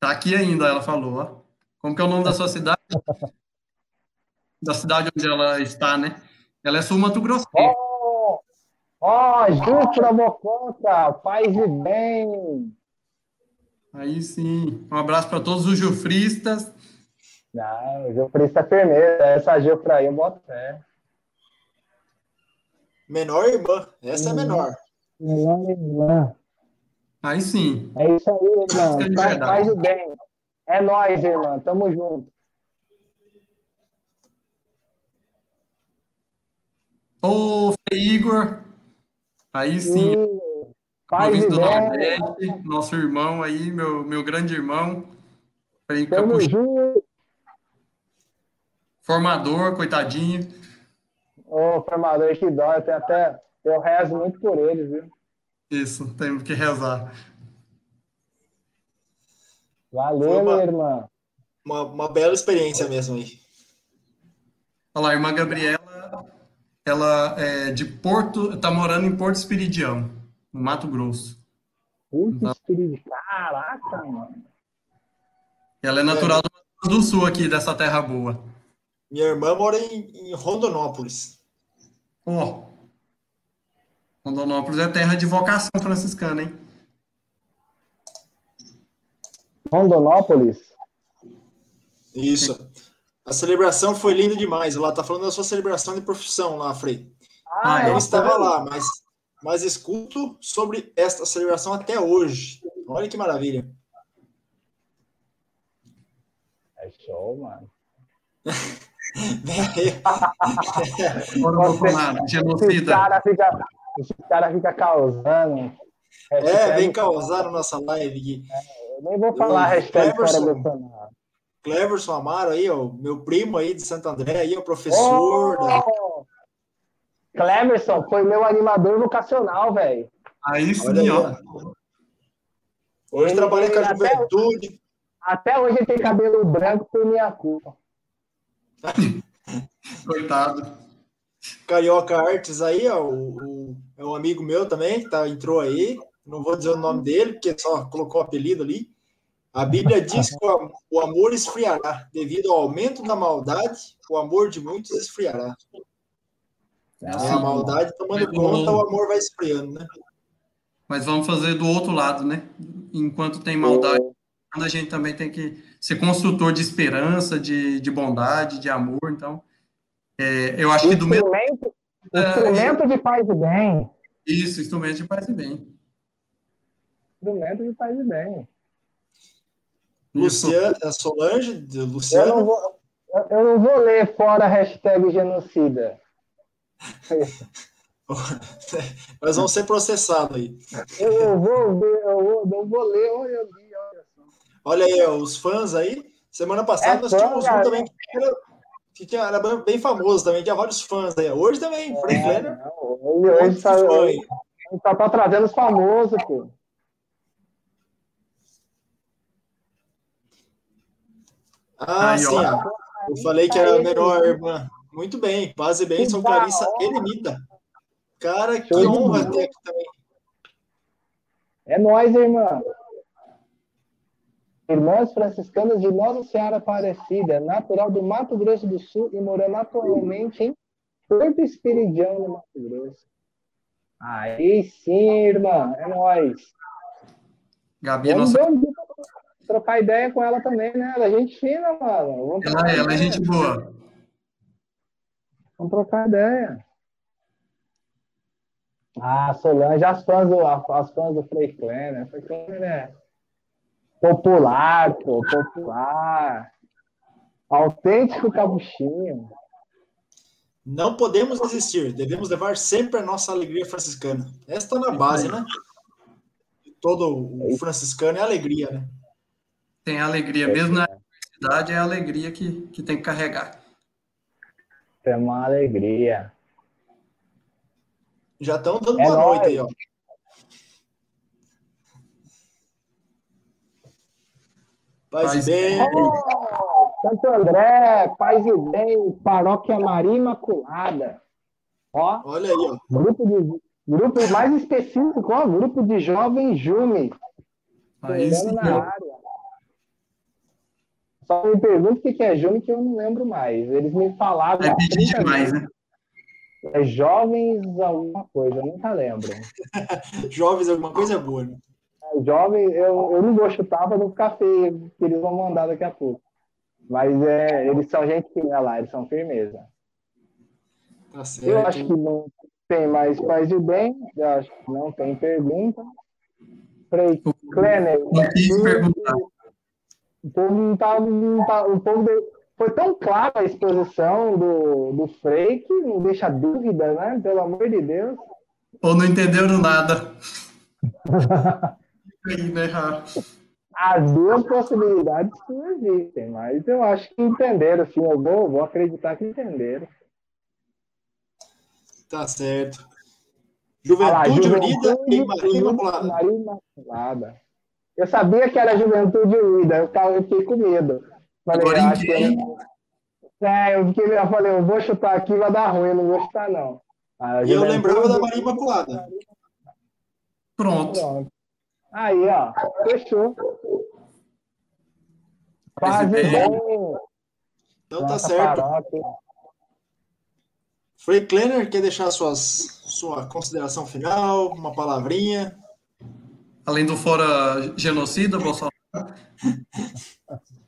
Tá aqui ainda, ela falou. Ó. Como que é o nome da sua cidade? da cidade onde ela está, né? Ela é sul Mato Grosso. Ó, oh, oh, Júpiter Mococa, paz e bem. Aí sim. Um abraço para todos os jufristas. Não, o jufrista é firmeza. Essa jufra aí eu boto fé. Menor irmã. Essa é menor. Menor irmã. Aí sim. É isso aí, irmão. Faz, faz o bem. É nóis, irmão. Tamo junto. Ô, Igor. Aí sim. Paz do Nordeste, nosso irmão aí, meu, meu grande irmão. Frei Capuchinho. Formador, coitadinho. Ô, formador, que dó. Eu, tenho até, eu rezo muito por ele, viu? Isso, temos que rezar. Valeu, uma, minha irmã. Uma, uma bela experiência mesmo aí. Olha lá, a irmã Gabriela, ela é de Porto, está morando em Porto Espiridião, no Mato Grosso. Porto então, Espiridião, caraca, mano. Ela é natural do Mato Grosso do Sul aqui, dessa terra boa. Minha irmã mora em, em Rondonópolis. Ó, oh. Rondonópolis é terra de vocação franciscana, hein? Rondonópolis? Isso. A celebração foi linda demais. Ela tá falando da sua celebração de profissão lá, Frei. Ah, eu é? estava lá, mas, mas escuto sobre esta celebração até hoje. Olha que maravilha. É show, mano. Vem aí. genocida. Esse cara fica, esse cara fica causando. É, vem causar na nossa live. É, eu nem vou falar a hashtag Cleverson, Bolsonaro. Cleverson Amaro aí, ó, meu primo aí de Santo André aí, o professor. Oh! Da... Cleverson foi meu animador vocacional, velho. Aí sim, aí, ó. Hoje trabalha com a juventude. Até, até hoje ele tem cabelo branco por minha culpa. Coitado. Carioca Artes aí, ó, o, o, é um amigo meu também, que tá, entrou aí. Não vou dizer o nome dele, porque só colocou o apelido ali. A Bíblia diz que o amor esfriará. Devido ao aumento da maldade, o amor de muitos esfriará. Ah, a maldade tomando conta, o amor vai esfriando, né? Mas vamos fazer do outro lado, né? Enquanto tem maldade, a gente também tem que ser construtor de esperança, de, de bondade, de amor. Então, é, eu acho que do mesmo. Instrumento de paz e bem. Isso, instrumento de paz e bem. Instrumento de paz e bem. Luciana, Solange, Luciana. Eu não, vou, eu não vou ler fora a hashtag genocida. Mas vão ser processados aí. Eu vou ver, eu vou, não vou ler, olha, só. Olha aí, os fãs aí. Semana passada é nós tínhamos um também que era, que era, bem famoso também, tinha vários fãs aí. Hoje também, é, Frank. Hoje, hoje, tá, hoje, tá, tá trazendo os famosos, pô. Ah, Aí, sim. Ó. Eu falei que era a menor irmã. Muito bem. Paz e bem, São Clarissa Eremita. Cara, que honra ter aqui também. É nós, irmã. Irmãs franciscanas de Nossa Senhora Aparecida, natural do Mato Grosso do Sul e morando atualmente em Porto Espiridião, no Mato Grosso. Aí sim, irmã, é nós. Gabi, Vamos nossa trocar ideia com ela também, né? Ela é gente fina, mano. Vamos ela, é, ela é gente boa. Vamos trocar ideia. Ah, Solange, as fãs do, as fãs do Frei Kleiner. Frei Kleiner é popular, pô, popular. Autêntico cabuchinho. Não podemos desistir, devemos levar sempre a nossa alegria franciscana. Essa está na base, né? Todo o franciscano é alegria, né? tem alegria, é, mesmo na adversidade, é a alegria que, que tem que carregar. É uma alegria. Já estão dando é boa nóis. noite aí, ó. Paz, e bem. Oh, Santo André, paz e bem, paróquia Maria Imaculada. Ó, Olha aí, ó. Grupo, de, grupo mais específico, ó, grupo de jovens Jume. Aí sim, na área. Só me pergunto o que é Júnior que eu não lembro mais. Eles me falaram. É pedir demais, né? É jovens alguma coisa, eu nunca lembro. jovens alguma coisa é boa, né? É, jovens, eu, eu não vou chutar para não ficar feio, que eles vão mandar daqui a pouco. Mas é, eles são gente fina lá, eles são firmeza. Tá certo. Eu acho que não, Tem mais paz e bem? Eu acho que não tem pergunta. Frei Klenner. Não quis perguntar. O povo não tá, não tá, o povo foi tão clara a exposição do, do Frei que não deixa dúvida, né? Pelo amor de Deus. Ou não entenderam nada. As duas possibilidades não existem, mas eu acho que entenderam, sim. Eu vou, vou acreditar que entenderam. Tá certo. Juventude, ah, Unida e Maria Imaculada. Maria Imaculada. Eu sabia que era Juventude Unida, eu, eu fiquei com medo. Falei, Agora acho que É, eu, fiquei, eu falei, eu vou chutar aqui, vai dar ruim, eu não vou chutar, não. E eu lembrava da Maria Imaculada. Pronto. Pronto. Aí, ó, fechou. Quase bem. Então tá certo. Frei Klenner, quer deixar suas, sua consideração final, uma palavrinha? Além do fora genocida, Bolsonaro,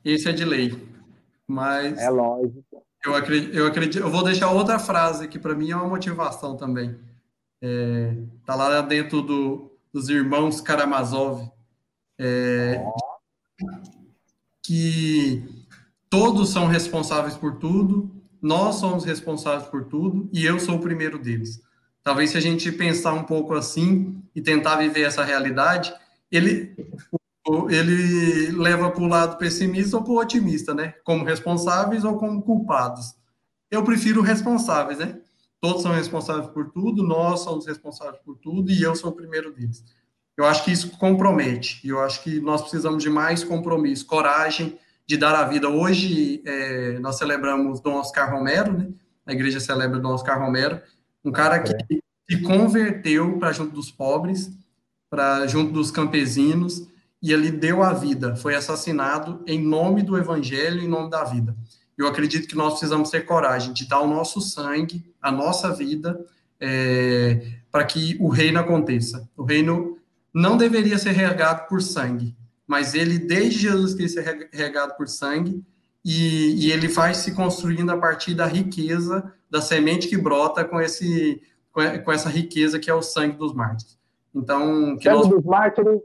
esse é de lei. Mas. É lógico. Eu acredito, eu acredito, eu vou deixar outra frase que para mim é uma motivação também. É, tá lá dentro do, dos irmãos Karamazov, é, que todos são responsáveis por tudo, nós somos responsáveis por tudo e eu sou o primeiro deles. Talvez se a gente pensar um pouco assim e tentar viver essa realidade, ele ele leva para o lado pessimista ou para o otimista, né? Como responsáveis ou como culpados. Eu prefiro responsáveis, né? Todos são responsáveis por tudo, nós somos responsáveis por tudo e eu sou o primeiro deles. Eu acho que isso compromete, e eu acho que nós precisamos de mais compromisso, coragem de dar a vida. Hoje é, nós celebramos Dom Oscar Romero, né? A igreja celebra Dom Oscar Romero, um cara que se converteu para junto dos pobres, para junto dos campesinos, e ele deu a vida, foi assassinado em nome do evangelho, em nome da vida. Eu acredito que nós precisamos ter coragem de dar o nosso sangue, a nossa vida, é, para que o reino aconteça. O reino não deveria ser regado por sangue, mas ele, desde Jesus Cristo, é regado por sangue, e, e, ele vai se construindo a partir da riqueza, da semente que brota com, esse, com essa riqueza que é o sangue dos mártires. Então, que sangue nós... dos mártires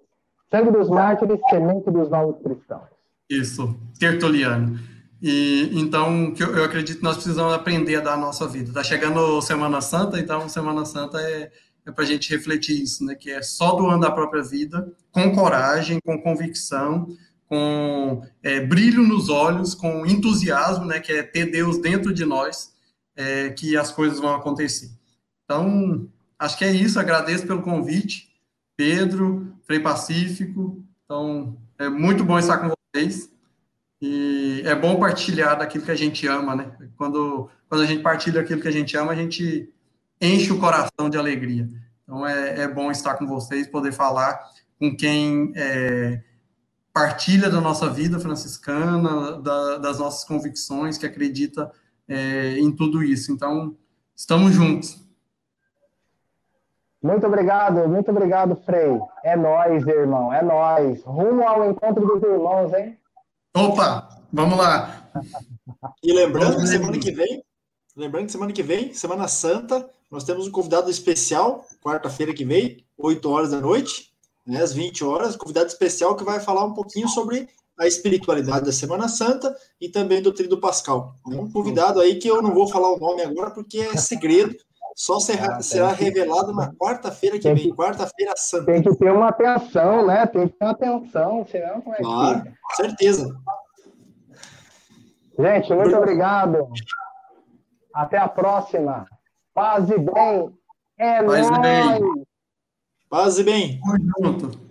Sangue dos mártires, semente dos novos cristãos. Isso, Tertuliano. E então, que eu, acredito que nós precisamos aprender a dar a nossa vida. Está chegando Semana Santa, então Semana Santa é, é para a gente refletir isso, né? Que é só doando a própria vida, com coragem, com convicção, com é, brilho nos olhos, com entusiasmo, né? Que é ter Deus dentro de nós, é, que as coisas vão acontecer. Então, acho que é isso. Agradeço pelo convite. Pedro, Frei Pacífico. Então, é muito bom estar com vocês. E é bom partilhar daquilo que a gente ama, né? Quando, quando a gente partilha aquilo que a gente ama, a gente enche o coração de alegria. Então, é, é bom estar com vocês, poder falar com quem é, partilha da nossa vida franciscana, da, das nossas convicções, que acredita é, em tudo isso. Então, estamos juntos. Muito obrigado, muito obrigado, Frei. É nós, irmão, é nós. Rumo ao encontro dos irmãos, hein? Opa, vamos lá. E lembrando que semana que vem, lembrando que semana que vem, Semana Santa, nós temos um convidado especial, quarta-feira que vem, 8 horas da noite, né, às 20 horas, convidado especial que vai falar um pouquinho sobre a espiritualidade da Semana Santa e também do Tríduo Pascal. Um convidado aí que eu não vou falar o nome agora porque é segredo, só será, ah, será revelado na quarta-feira que vem, quarta-feira santa. Tem que ter uma atenção, né? Tem que ter uma atenção, senão como é claro, que... certeza. Gente, muito obrigado. Até a próxima. Paz e bem. É Paz nóis. e bem. Paz e bem. Tamo junto.